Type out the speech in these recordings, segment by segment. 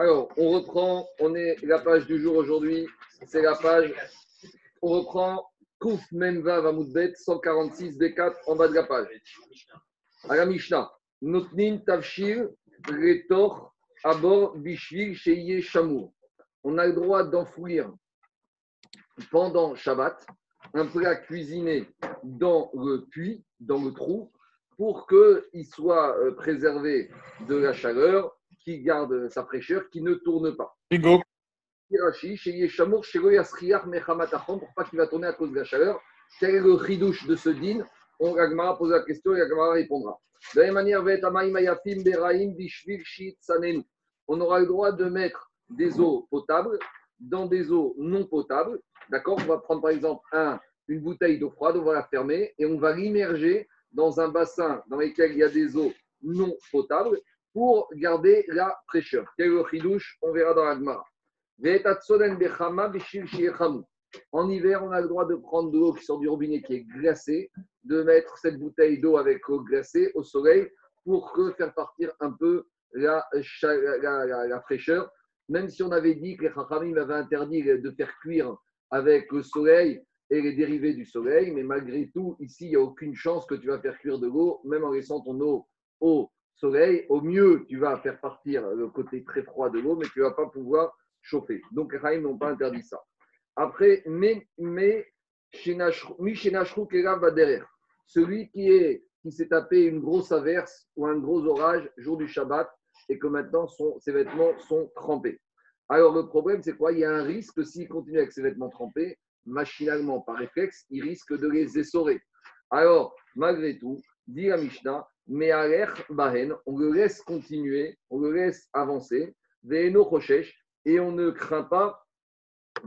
Alors, on reprend, on est la page du jour aujourd'hui, c'est la page, on reprend Kouf Menva Vamoudbet 146 B4 en bas de la page. À la Mishnah, Notnin Tavshir Retor Abor Bishvil Sheye Shamour. On a le droit d'enfouir pendant Shabbat un plat cuisiné dans le puits, dans le trou, pour qu'il soit euh, préservé de la chaleur, qui garde sa fraîcheur, qui ne tourne pas. Bingo. Pour pas qu'il va tourner à cause de la chaleur. Quel est le chidouche de ce din? On va poser la question et Gagmara répondra. De la même manière, on aura le droit de mettre des eaux potables dans des eaux non potables. D'accord? On va prendre par exemple un, une bouteille d'eau froide, on va la fermer et on va l'immerger dans un bassin dans lequel il y a des eaux non potables pour garder la fraîcheur. Quel le On verra dans l'Agmara. En hiver, on a le droit de prendre de l'eau qui sort du robinet qui est glacée, de mettre cette bouteille d'eau avec l'eau glacée au soleil pour faire partir un peu la, la, fraîcheur. Même si on avait dit que les Chachamim avaient interdit de faire cuire avec le soleil et les dérivés du soleil, mais malgré tout, ici, il n'y a aucune chance que tu vas faire cuire de l'eau, même en laissant ton eau au soleil. Au mieux, tu vas faire partir le côté très froid de l'eau, mais tu ne vas pas pouvoir chauffer. Donc, les n'ont pas interdit ça. Après, mais, mais derrière. Celui qui est qui s'est tapé une grosse averse ou un gros orage jour du Shabbat et que maintenant ses vêtements sont trempés. Alors le problème, c'est quoi? Il y a un risque, s'il continue avec ses vêtements trempés, machinalement, par réflexe, il risque de les essorer. Alors, malgré tout, dit la Mishnah, mais bahen, on le laisse continuer, on le laisse avancer, et on ne craint pas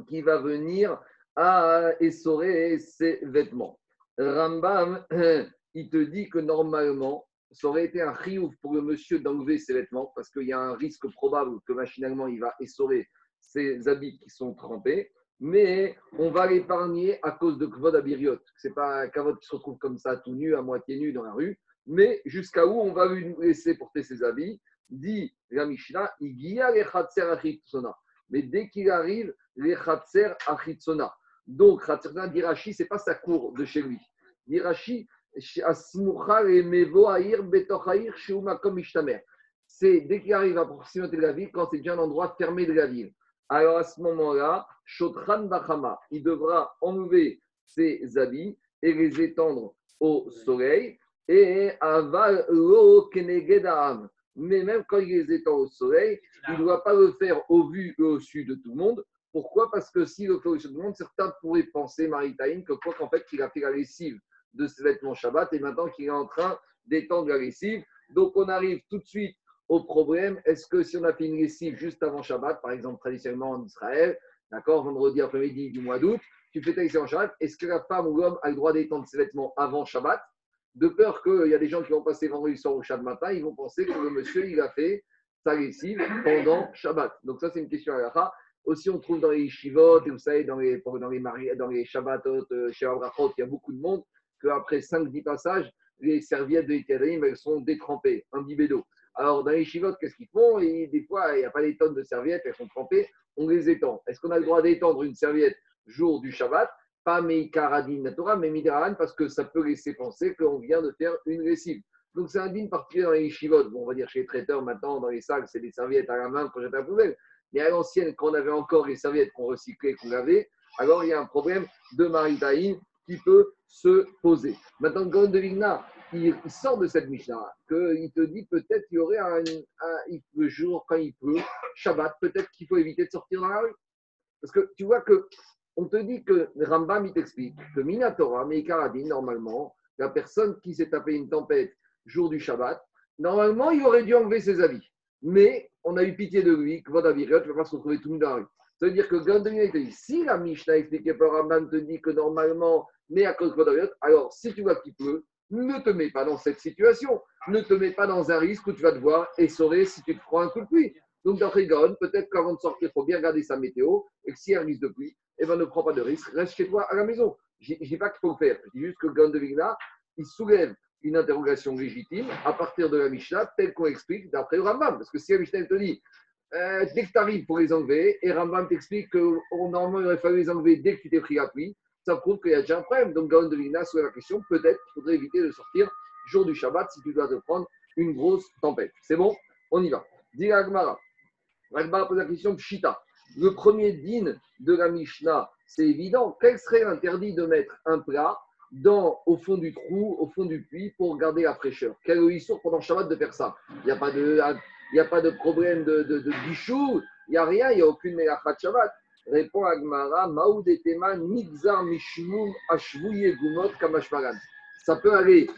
qui va venir à essorer ses vêtements. Rambam, il te dit que normalement, ça aurait été un riouf pour le monsieur d'enlever ses vêtements parce qu'il y a un risque probable que machinalement il va essorer ses habits qui sont trempés. Mais on va l'épargner à cause de Kvod Abiriot. Ce n'est pas un Kavod qui se retrouve comme ça, tout nu, à moitié nu dans la rue. Mais jusqu'à où on va lui laisser porter ses habits Dit la Mishnah, Mais dès qu'il arrive, les Khatser Achitsona. Donc, Khatser d'Irachi, ce n'est pas sa cour de chez lui. D'Irachi, c'est dès qu'il arrive à proximité de la ville, quand c'est déjà un endroit fermé de la ville. Alors à ce moment-là, Shotran Bachama, il devra enlever ses habits et les étendre au soleil. Et aval lo Mais même quand il les étend au soleil, il ne doit pas le faire au vu et au su de tout le monde. Pourquoi? Parce que si le fait au su de tout le monde, certains pourraient penser, Maritaïne, que quoi qu'en fait, il a fait la lessive de ses vêtements Shabbat et maintenant qu'il est en train d'étendre la lessive. Donc on arrive tout de suite au problème. Est-ce que si on a fait une lessive juste avant Shabbat, par exemple traditionnellement en Israël, d'accord, vendredi après-midi du mois d'août, tu fais ta lessive en Shabbat, est-ce que la femme ou l'homme a le droit d'étendre ses vêtements avant Shabbat? De peur qu'il y a des gens qui vont passer vendredi soir au Shabbat matin, ils vont penser que le monsieur, il a fait sa lessive pendant Shabbat. Donc ça, c'est une question à la aussi, on trouve dans les shivot, et vous savez, dans les, dans les, dans les Shabbatot, euh, chez Abrachot, il y a beaucoup de monde qu'après 5-10 passages, les serviettes de l'Ethereum, elles sont détrempées, imbibées d'eau. Alors, dans les chivotes, qu'est-ce qu'ils font? Et Des fois, il n'y a pas des tonnes de serviettes, elles sont trempées, on les étend. Est-ce qu'on a le droit d'étendre une serviette jour du Shabbat? Pas Meikaradin Natura, mais Midaran, parce que ça peut laisser penser qu'on vient de faire une lessive. Donc, c'est un digne particulier dans les chivotes. Bon, on va dire chez les traiteurs, maintenant, dans les sacs, c'est des serviettes à la main qu'on jette à la poubelle. Mais à l'ancienne, quand on avait encore les serviettes qu'on recyclait, qu'on lavait, alors il y a un problème de maritaïne qui peut se poser. Maintenant, Gaon de il, sort de cette Mishnah, qu'il te dit peut-être qu'il y aurait un, un, jour, quand il pleut, Shabbat, peut-être qu'il faut éviter de sortir dans la rue. Parce que tu vois que on te dit que Rambam, il t'explique que Minatora, Meikaradin, normalement, la personne qui s'est tapé une tempête jour du Shabbat, normalement, il aurait dû enlever ses habits. Mais on a eu pitié de lui, que votre ne va pas se retrouver tout dans la rue. Ça veut dire que si la Mishnah expliquée par Rambam te dit que normalement, mais à cause de alors si tu vois qu'il pleut, ne te mets pas dans cette situation. Ne te mets pas dans un risque où tu vas devoir essorer si tu te prends un coup de pluie. Donc, dans Rigon, peut-être qu'avant de sortir, il faut bien regarder sa météo et que s'il y a un risque de pluie, eh ben, ne prends pas de risque, reste chez toi à la maison. Je ne dis pas qu'il faut le faire. Je dis juste que Vigna, il soulève une interrogation légitime à partir de la Mishnah, telle qu'on explique d'après le Rambam. Parce que si la Mishnah te dit euh, dès que tu arrives pour les enlever, et Rambam t'explique que normalement il aurait fallu les enlever dès que tu t'es pris la pluie, ça prouve qu'il y a déjà un problème. Donc, Gaon sur la question, peut-être qu'il faudrait éviter de sortir jour du Shabbat si tu dois te prendre une grosse tempête. C'est bon? On y va. Dis Agmara. Agmara pose la question Pshita. Le premier din de la Mishnah, c'est évident. Quel serait l'interdit de mettre un plat dans, au fond du trou, au fond du puits, pour garder la fraîcheur? Quel est pendant Shabbat de faire ça? Il n'y a pas de. A pas de problème de, de, de il n'y a rien, il n'y a aucune Melachat Shabbat. Répond Agmara, Maoudetema, Nigzar Mishmum, Ashvouye Gumot, Kamashmaran. Ça peut aller,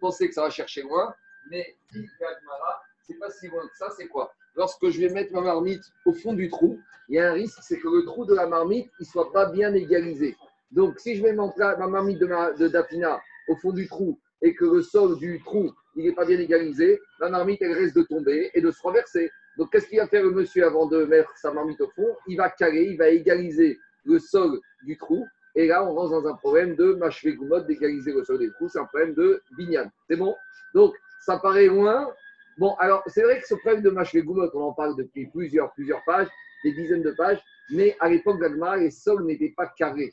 penser que ça va chercher loin, mais dit Agmara, c'est pas si loin que ça, c'est quoi? Lorsque je vais mettre ma marmite au fond du trou, il y a un risque, c'est que le trou de la marmite ne soit pas bien égalisé. Donc, si je mets ma marmite de, ma, de Dafina au fond du trou et que le sol du trou il n'est pas bien égalisé, la marmite elle risque de tomber et de se renverser. Donc, qu'est-ce qu'il va faire le monsieur avant de mettre sa marmite au fond? Il va caler, il va égaliser le sol du trou. Et là, on rentre dans un problème de machvé goumod, d'égaliser le sol des trous. C'est un problème de bignan. C'est bon? Donc, ça paraît loin. Bon, alors, c'est vrai que ce problème de machvé goumod, on en parle depuis plusieurs, plusieurs pages, des dizaines de pages. Mais à l'époque d'Agma, les sols n'étaient pas carrés.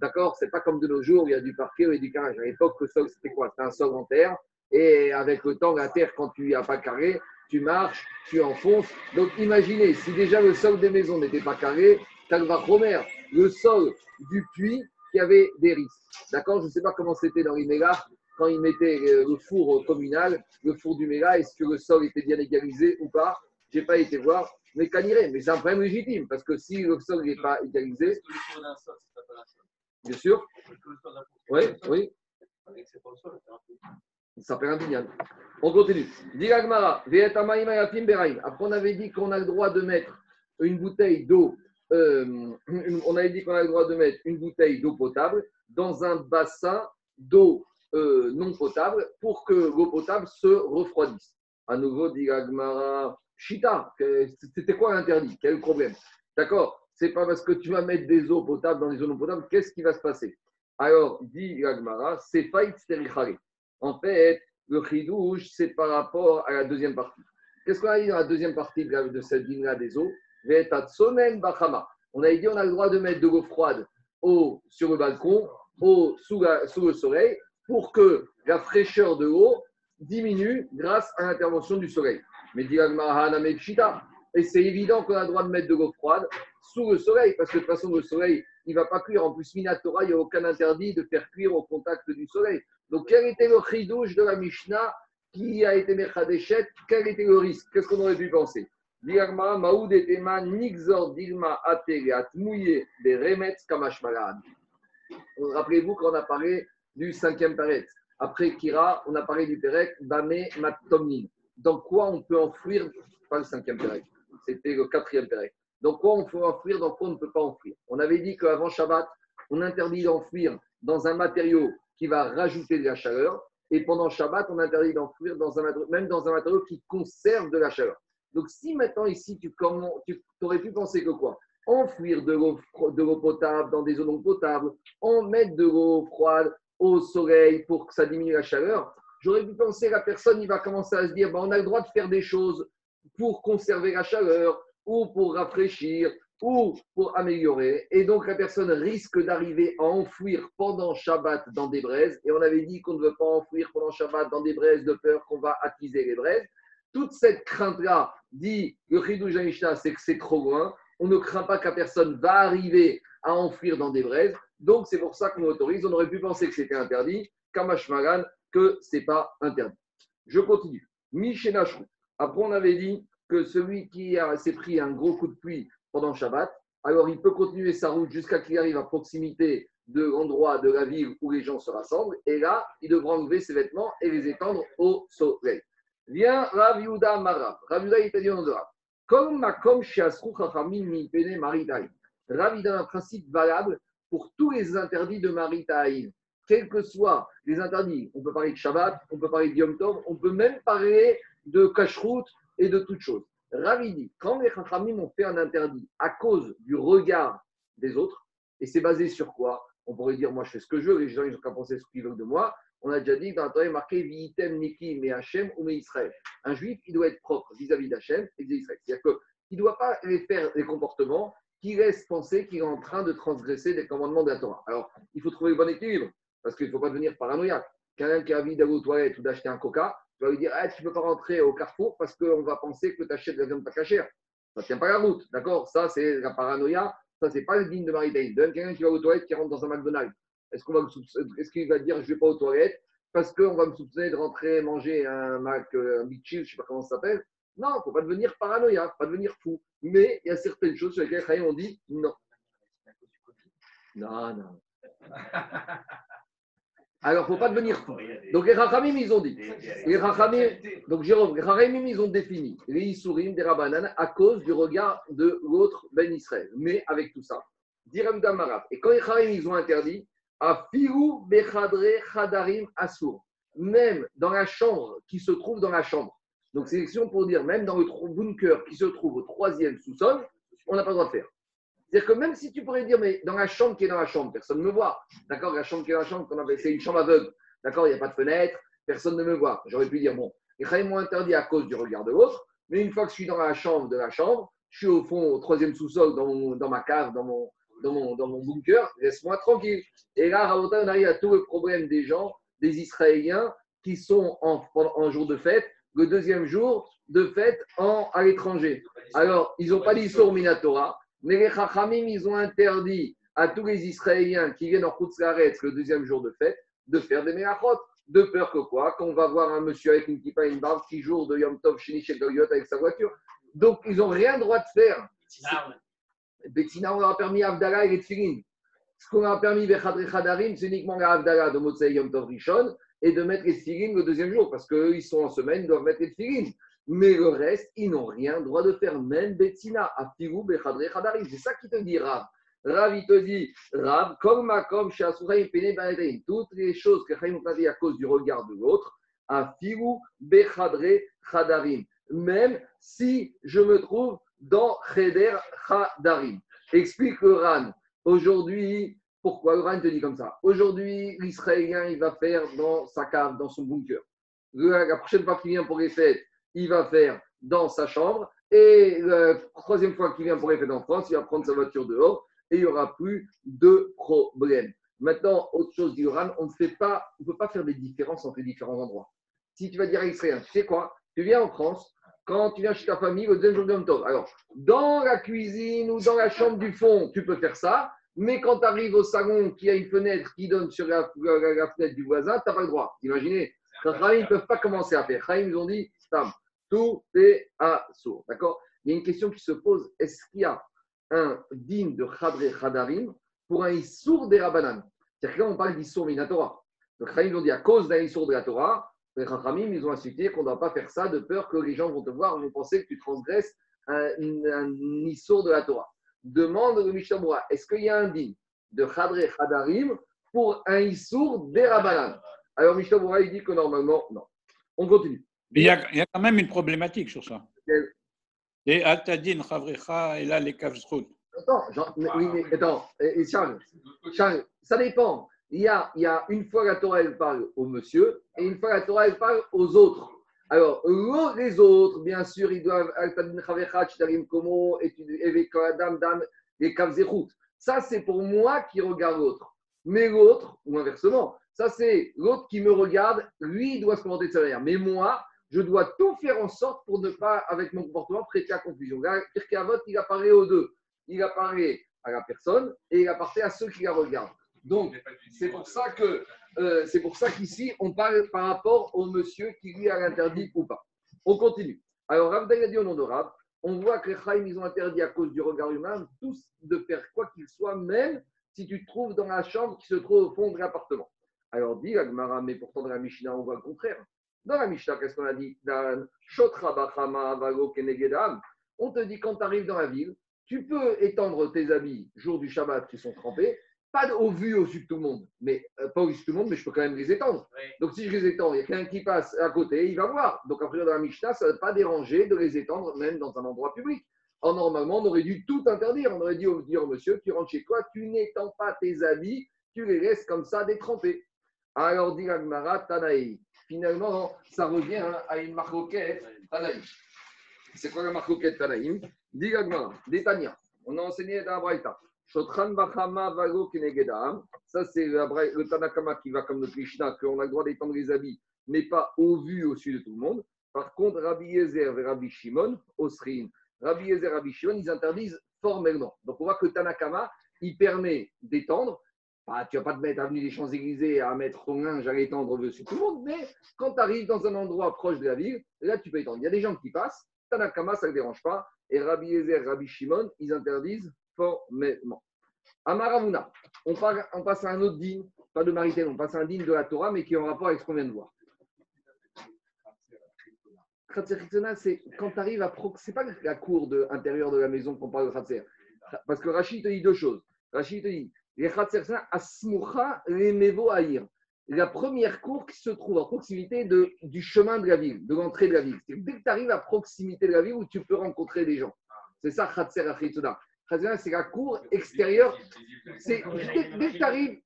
D'accord? C'est pas comme de nos jours, il y a du parquet et du carrelage. À l'époque, le sol, c'était quoi? C'était un sol en terre. Et avec le temps, la terre, quand tu n'y as pas carré, tu marches, tu enfonces. Donc imaginez, si déjà le sol des maisons n'était pas carré, Calva Romer, le sol du puits, qui avait des risques. D'accord? Je ne sais pas comment c'était dans l'Iméla, quand ils mettaient euh, le four communal, le four du Méla, est-ce que le sol était bien égalisé ou pas? Je n'ai pas été voir, mais caniré. Mais c'est un problème légitime, parce que si le sol n'est pas égalisé. Bien sûr. Oui, oui. Ça s'appelle un binyan. On continue. Après, on avait dit qu'on a le droit de mettre une bouteille d'eau. Euh, on avait dit qu'on a le droit de mettre une bouteille d'eau potable dans un bassin d'eau euh, non potable pour que l'eau potable se refroidisse. À nouveau, dit Chita, c'était quoi l'interdit? Quel problème? D'accord? C'est pas parce que tu vas mettre des eaux potables dans les eaux non potables, qu'est-ce qui va se passer? Alors, dit Agmara, c'est sterichare. En fait, le chidouche, c'est par rapport à la deuxième partie. Qu'est-ce qu'on a dit dans la deuxième partie de cette ligne-là des eaux? On a dit on a le droit de mettre de l'eau froide au, sur le balcon, au, sous, le soleil, pour que la fraîcheur de l'eau diminue grâce à l'intervention du soleil. Mais et c'est évident qu'on a le droit de mettre de l'eau froide sous le soleil, parce que de toute façon, le soleil, il ne va pas cuire. En plus, Minatora, il n'y a aucun interdit de faire cuire au contact du soleil. Donc, quel était le chidouche de la Mishnah qui a été Mechadeshet? Quel était le risque? Qu'est-ce qu'on aurait pu penser? Maoud Nixor, Dilma, Mouillé, Remetz, Kamash Rappelez-vous qu'on a parlé du cinquième Peret. Après Kira, on a parlé du Perek, Bame, Matomnin. Dans quoi on peut enfouir, pas le cinquième Perek, c'était le quatrième Perek. Dans quoi on peut enfouir, dans quoi on ne peut pas enfouir. On avait dit qu'avant Shabbat, on interdit d'enfouir dans un matériau qui va rajouter de la chaleur. Et pendant Shabbat, on interdit d'enfouir dans un même dans un matériau qui conserve de la chaleur. Donc, si maintenant ici, tu, tu aurais pu penser que quoi? Enfouir de l'eau potable dans des eaux potables, en mettre de l'eau froide au soleil pour que ça diminue la chaleur, j'aurais pu penser la personne, il va commencer à se dire, ben, on a le droit de faire des choses pour conserver la chaleur ou pour rafraîchir ou pour améliorer. Et donc, la personne risque d'arriver à enfouir pendant Shabbat dans des braises. Et on avait dit qu'on ne veut pas enfouir pendant Shabbat dans des braises de peur qu'on va attiser les braises. Toute cette crainte-là, dit le Chidou Janishna, c'est que c'est trop loin. On ne craint pas que la personne va arriver à enfouir dans des braises. Donc, c'est pour ça qu'on autorise. On aurait pu penser que c'était interdit, Kamashmagan, que ce n'est pas interdit. Je continue. Mishenachou. Après, on avait dit que celui qui s'est pris un gros coup de pluie pendant Shabbat, alors il peut continuer sa route jusqu'à qu'il arrive à proximité de l'endroit de la ville où les gens se rassemblent. Et là, il devra enlever ses vêtements et les étendre au soleil. Viens Rav Yehuda Marav. Rav Yehuda est dit en Comme Makom Shiasru Chachamim Mi Pene Maritaï. Rav a un principe valable pour tous les interdits de Maritaï. Quels que soient les interdits, on peut parler de Shabbat, on peut parler de Yom Tov, on peut même parler de Kashrut et de toutes choses. Ravidi, quand les Chachamim ont fait un interdit à cause du regard des autres, et c'est basé sur quoi? On pourrait dire, moi je fais ce que je veux, les gens ils ont qu'à penser ce qu'ils veulent de moi. On a déjà dit dans la Torah marqué Viitem Niki, mais Hachem ou mais Israël. Un juif, il doit être propre vis-à-vis d'Hachem et d'Israël. C'est-à-dire que il ne doit pas faire des comportements qui laissent penser qu'il est en train de transgresser des commandements de la Torah? Alors, il faut trouver le bon équilibre, parce qu'il ne faut pas devenir paranoïaque. Quelqu'un qui a envie d'aller aux toilettes ou d'acheter un coca, tu vas lui dire ah, Tu ne peux pas rentrer au carrefour parce qu'on va penser que tu achètes de la viande pas cachère. Ça ne tient pas la route, d'accord? Ça, c'est la paranoïa, ça, c'est pas le digne de Marie Donne quelqu'un qui va aux toilettes, qui rentre dans un McDonald's. Est-ce qu'on va est-ce qu'il va dire je ne vais pas aux toilettes parce qu'on va me soupçonner de rentrer manger un Mac, un Big Chill, je ne sais pas comment ça s'appelle Non, il ne faut pas devenir paranoïaque, pas devenir fou. Mais il y a certaines choses sur lesquelles on dit non. Non, non. Alors, il ne faut pas devenir fou. Donc, les Rachamim, ils ont dit. Les Rachamim, donc Jérôme, les Rachamim, ils ont défini les Isurim des Rabbanan à cause du regard de l'autre Ben Israël. Mais avec tout ça, Diram Damarat. Et quand les Rachamim, ils ont interdit, à Firu Bechadre Chadarim Asur. Même dans la chambre qui se trouve dans la chambre. Donc, c'est question pour dire, même dans le bunker qui se trouve au troisième sous-sol, on n'a pas le droit de faire. C'est-à-dire que même si tu pourrais dire, mais dans la chambre qui est dans la chambre, personne ne me voit. D'accord La chambre qui est dans la chambre, c'est une chambre aveugle. D'accord Il n'y a pas de fenêtre, personne ne me voit. J'aurais pu dire, bon, les m'ont interdit à cause du regard de l'autre, mais une fois que je suis dans la chambre de la chambre, je suis au fond, au troisième sous-sol, dans, dans ma cave, dans mon, dans mon, dans mon bunker, laisse-moi tranquille. Et là, on arrive à tout le problème des gens, des Israéliens, qui sont en, en jour de fête, le deuxième jour de fête en, à l'étranger. Alors, ils n'ont pas dit sur Minatora, mais les Chachamim, ils ont interdit à tous les Israéliens qui viennent en Khutzlaretz le deuxième jour de fête de faire des Melachot. De peur que quoi? Qu'on va voir un monsieur avec une kippa et une barbe qui joue de Yom Tov chez avec sa voiture. Donc, ils n'ont rien droit de faire. Bettina, on leur a permis Avdala et les. Ce qu'on a permis Chadarim, c'est uniquement la Avdala de Motsei Yom Tov Rishon et de mettre les Tfilin le deuxième jour, parce qu'eux, ils sont en semaine, ils doivent mettre les Tfilin. Mais le reste, ils n'ont rien droit de faire, même Bettina, Afiru, Bechadre, Chadarim. C'est ça qui te dit Rav. Rav, il te dit, Rav, comme Makom, Pene, toutes les choses que Chaim a dit à cause du regard de l'autre, Afiru, Bechadre, Chadarim. Même si je me trouve dans Cheder Chadarim. Explique le Ran. Aujourd'hui, pourquoi le te dit comme ça Aujourd'hui, l'Israélien, il va faire dans sa cave, dans son bunker. La prochaine fois qu'il vient pour les fêtes, il va faire dans sa chambre. Et la troisième fois qu'il vient pour les fêtes en France, il va prendre sa voiture dehors et il n'y aura plus de problème. Maintenant, autre chose dit Ran, on ne fait pas, on peut pas faire des différences entre les différents endroits. Si tu vas dire à l'Israélien, tu sais quoi Tu viens en France, quand tu viens chez ta famille le deuxième jour de. Alors, dans la cuisine ou dans la chambre du fond, tu peux faire ça, mais quand tu arrives au salon qui a une fenêtre qui donne sur la, fenêtre du voisin, tu n'as pas le droit. Imaginez, ils ne peuvent pas commencer à faire. ils ont dit, tout est à sourd. D'accord? Il y a une question qui se pose est-ce qu'il y a un digne de Khadre Khadarim pour un Issour des Rabanan C'est-à-dire que là, on parle d'Issour Minatora. Donc, ils ont dit à cause d'un Issour de la Torah, les Rachamim, ils ont incité qu'on ne doit pas faire ça de peur que les gens vont te voir, vont penser que tu transgresses un, un, de la Torah. Demande le Mishabura, est-ce qu'il y a un digne de Khadre Khadarim pour un Issour des Rabbanan Alors Mishabura, il dit que normalement, non. On continue. il y, a, quand même une problématique sur ça. Et Altadin Chavrecha et là les Kavzrut. Attends, oui, mais, attends, Charles, Charles, ça dépend il y, a, il y a une fois la Torah, elle parle au monsieur, et une fois la Torah, elle parle aux autres. Alors, les autres, bien sûr, ils doivent. Ça, c'est pour moi qui regarde l'autre. Mais l'autre, ou inversement, ça, c'est l'autre qui me regarde, lui, il doit se comporter de sa manière. Mais moi, je dois tout faire en sorte pour ne pas, avec mon comportement, prêter à confusion. Là, vote, il apparaît aux deux. Il apparaît à la personne et il apparaît à ceux qui la regardent. Donc, c'est pour ça que euh, c'est pour ça qu'ici, on parle par rapport au monsieur qui lui a interdit ou pas. On continue. Alors, Rav a dit au nom de Rav, on voit que les Chaim, ils ont interdit à cause du regard humain tous de faire quoi qu'il soit, même si tu te trouves dans la chambre qui se trouve au fond de l'appartement. Alors, dit Agmara, mais pourtant dans la Mishnah, on voit le contraire. Dans la Mishnah, qu'est-ce qu'on a dit? On te dit quand tu arrives dans la ville, tu peux étendre tes habits jour du Shabbat qui sont trempés, pas au vu au-dessus de tout le monde, mais euh, pas au-dessus de tout le monde, mais je peux quand même les étendre. Donc si je les étends, il y a quelqu'un qui passe à côté, il va voir. Donc après, dans la Mishnah, ça ne va pas déranger de les étendre même dans un endroit public. Or, normalement, on aurait dû tout interdire. On aurait dû dire au monsieur, tu rentres chez toi, tu n'étends pas tes habits, tu les laisses comme ça détrempés. Alors, dit Agmara, Tanaï. Finalement, ça revient à une marcoquette Tanaï. C'est quoi la marcoquette Tanaïm Digagma, Détania. On a enseigné dans la Braïta. Shotran Bachama Vago Kenegedam. Ça, c'est le Tanakama qui va comme le Krishna, qu'on a le droit d'étendre les habits, mais pas au vu au-dessus de tout le monde. Par contre, Rabbi Yezer et Rabbi Shimon, Osrin, Rabbi Yezer et Rabbi Shimon, ils interdisent formellement. Donc, on voit que Tanakama, il permet d'étendre. Ah, tu vas pas te mettre avenue des Champs-Élysées à mettre ton linge à l'étendre de tout le monde, mais quand tu arrives dans un endroit proche de la ville, là, tu peux étendre. Il y a des gens qui passent, Tanakama, ça ne dérange pas. Et Rabbi Yezer, Rabbi Shimon, ils interdisent formellement. Amaravuna, on, on passe à un autre digne, pas de Maritain, on passe à un digne de la Torah, mais qui est en rapport avec ce qu'on vient de voir. c'est quand tu arrives à. C'est pas la cour de, intérieure de la maison qu'on parle de Khatser. Parce que Rachid te dit deux choses. Rachid te dit les Khatser, Asmucha, les Mevo Aïr la première cour qui se trouve à proximité de, du chemin de la ville, de l'entrée de la ville. Dès que tu arrives à proximité de la ville où tu peux rencontrer des gens. C'est ça, Khatser Achituna. C'est la cour extérieure. C'est, dès, que tu arrives,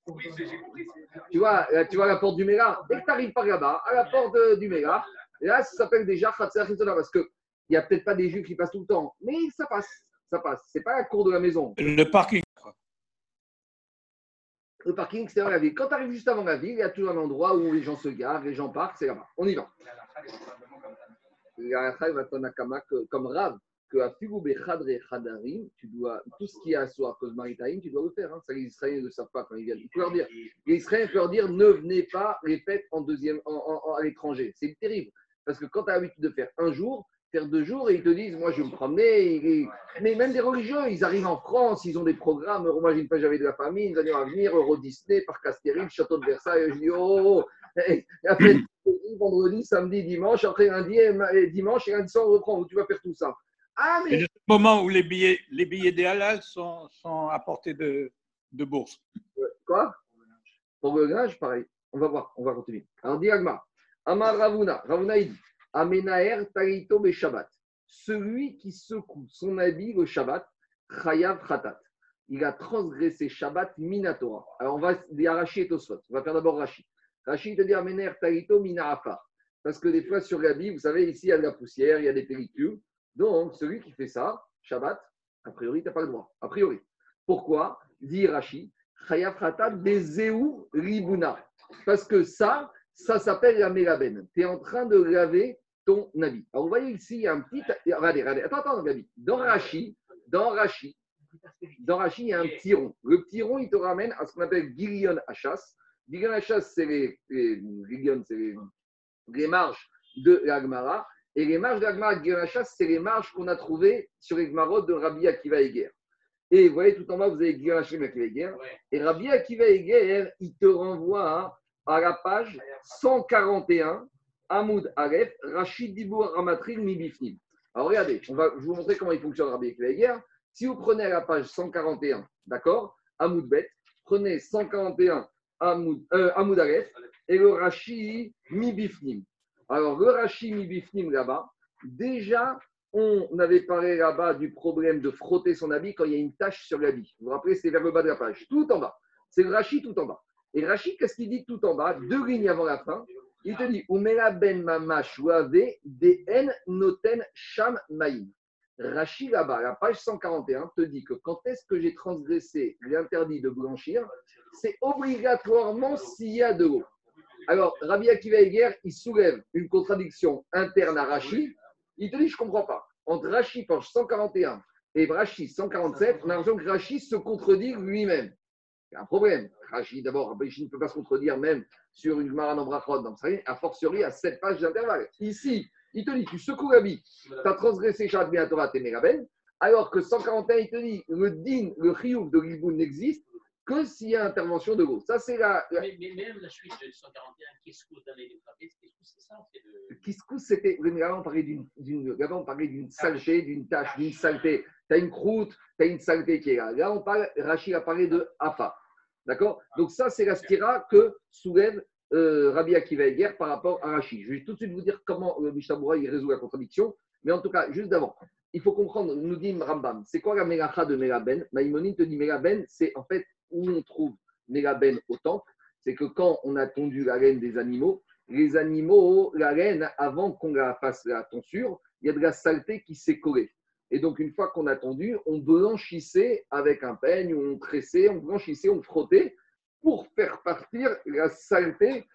tu vois, tu vois la porte du Méla, dès que tu arrives par là-bas, à la porte du Méla, là, ça s'appelle déjà Khatser parce qu'il n'y a peut-être pas des juifs qui passent tout le temps, mais ça passe. Ça passe. C'est pas la cour de la maison. Le parking le parking, c'est dans la ville. Quand tu arrives juste avant la ville, il y a toujours un endroit où les gens se garent, les gens partent, c'est là-bas. On y va. La va comme rave, que à Figoube Khadre Khadarim, tu dois, tout ce qui est à soi à cause maritime, tu dois le faire. Hein. Les Israéliens ne le savent pas quand ils viennent. Il faut leur dire, les Israéliens peuvent leur dire, ne venez pas les fêtes en deuxième, à l'étranger. C'est terrible. Parce que quand tu as l'habitude de faire un jour, faire deux jours et ils te disent, moi je vais me promener. Mais même des religieux, ils arrivent en France, ils ont des programmes. Moi, j'ai pas j'avais de la famille, année à venir, Euro Disney, Parc Astérix, Château de Versailles. Je dis, oh, oh, oh. et après, vendredi, samedi, dimanche, après lundi et dimanche, et lundi soir, on reprend. Tu vas faire tout ça Ah, mais. Le moment où les billets, les billets des halal sont, sont à portée de, de bourse. Quoi? Pour le linge, pareil. On va voir, on va continuer. Alors, Diagma, Amar Ravuna, Ravuna, il dit Amenaer Tarito Shabbat. Celui qui secoue son habit le Shabbat, Chayav Khatat. Il a transgressé Shabbat Minatora. Alors on va dire Rashi et Tosfot. On va faire d'abord Rashi. Rashi te dit Amenaer Tarito Minarafar. Parce que des fois sur l'habit, vous savez, ici il y a de la poussière, il y a des pellicules. Donc celui qui fait ça, Shabbat, a priori, tu n'as pas le droit. A priori. Pourquoi Dit Rashi, Chayav Khatat Bezeu Ribuna. Parce que ça, ça s'appelle la mélaben. Tu es en train de laver ton habit. Alors, vous voyez ici, il y a un petit. Regardez, regardez. Attends, attends, Gabi. Dans Rachi, dans Rachi, dans Rachi, il y a un petit rond. Le petit rond, il te ramène à ce qu'on appelle Gilion Hachas. Gilion Hachas, c'est les, les, les, marges de l'Agmara. Et les marges Gilion Hachas, c'est les marges qu'on a trouvées sur les Gmarot de Rabbi Akiva Eger. Et vous voyez, tout en bas, vous avez Gilion Hachas Akiva Eger. Et Rabbi Akiva Eger, il te renvoie à la page 141 Hamoud Aleph, Rachid Dibour Ramatril Mibifnim. Alors regardez, on va, je vais vous montrer comment il fonctionne Rabbi Akiva Si vous prenez à la page 141, d'accord, Hamoud Bet, prenez 141 Hamoud, euh, Aleph et le Rachid Mibifnim. Alors le Rachid Mibifnim là-bas, déjà on avait parlé là-bas du problème de frotter son habit quand il y a une tache sur l'habit. Vous vous rappelez, c'est vers le bas de la page, tout en bas. C'est le Rachid tout en bas. Et Rachid, qu'est-ce qu'il dit tout en bas? Deux lignes avant la fin. Il te dit Umela ben noten sham. Rachid là-bas, la page 141, te dit que quand est-ce que j'ai transgressé l'interdit de blanchir, c'est obligatoirement s'il y a de l'eau. Alors, Rabbi Akiva Eger, il soulève une contradiction interne à Rachid. Il te dit, je ne comprends pas. Entre Rachid, page 141, et Rachid 147, on a l'impression que Rachid se contredit lui-même. A un problème. Rachid, d'abord, Rachid ne peut pas se contredire même sur une Gemara en Brachot, donc ça a fortiori à 7 pages d'intervalle. Ici, il te dit, tu secoues la vie, tu as transgressé Shabbat Torah, t'es alors que 141, il te dit, le din, le chiouf de l'Iboun n'existe que s'il y a intervention de l'eau. Ça, c'est la, Mais, même la suite de 141, Kiskous dans les c'est ça Kiskous, c'était. Là, on parlait d'une, on parlait d'une saleté, d'une tâche, d'une saleté. Tu as une croûte, tu as une saleté qui est là. Là, on parle, Rachid a parlé de Afa. D'accord? Donc ça, c'est la stira que soulève euh, Rabbi Akiva Eger par rapport à Rashi. Je vais tout de suite vous dire comment le Mishabura il résout la contradiction. Mais en tout cas, juste d'avant, il faut comprendre, nous dit Rambam, c'est quoi la Melacha de Melaben? Maïmonine te dit Melaben, c'est en fait où on trouve Melaben au temple. C'est que quand on a tondu la laine des animaux, les animaux, la laine, avant qu'on la fasse la tonsure, il y a de la saleté qui s'est collée. Et donc, une fois qu'on a tondu, on blanchissait avec un peigne, on tressait, on blanchissait, on frottait pour faire partir la saleté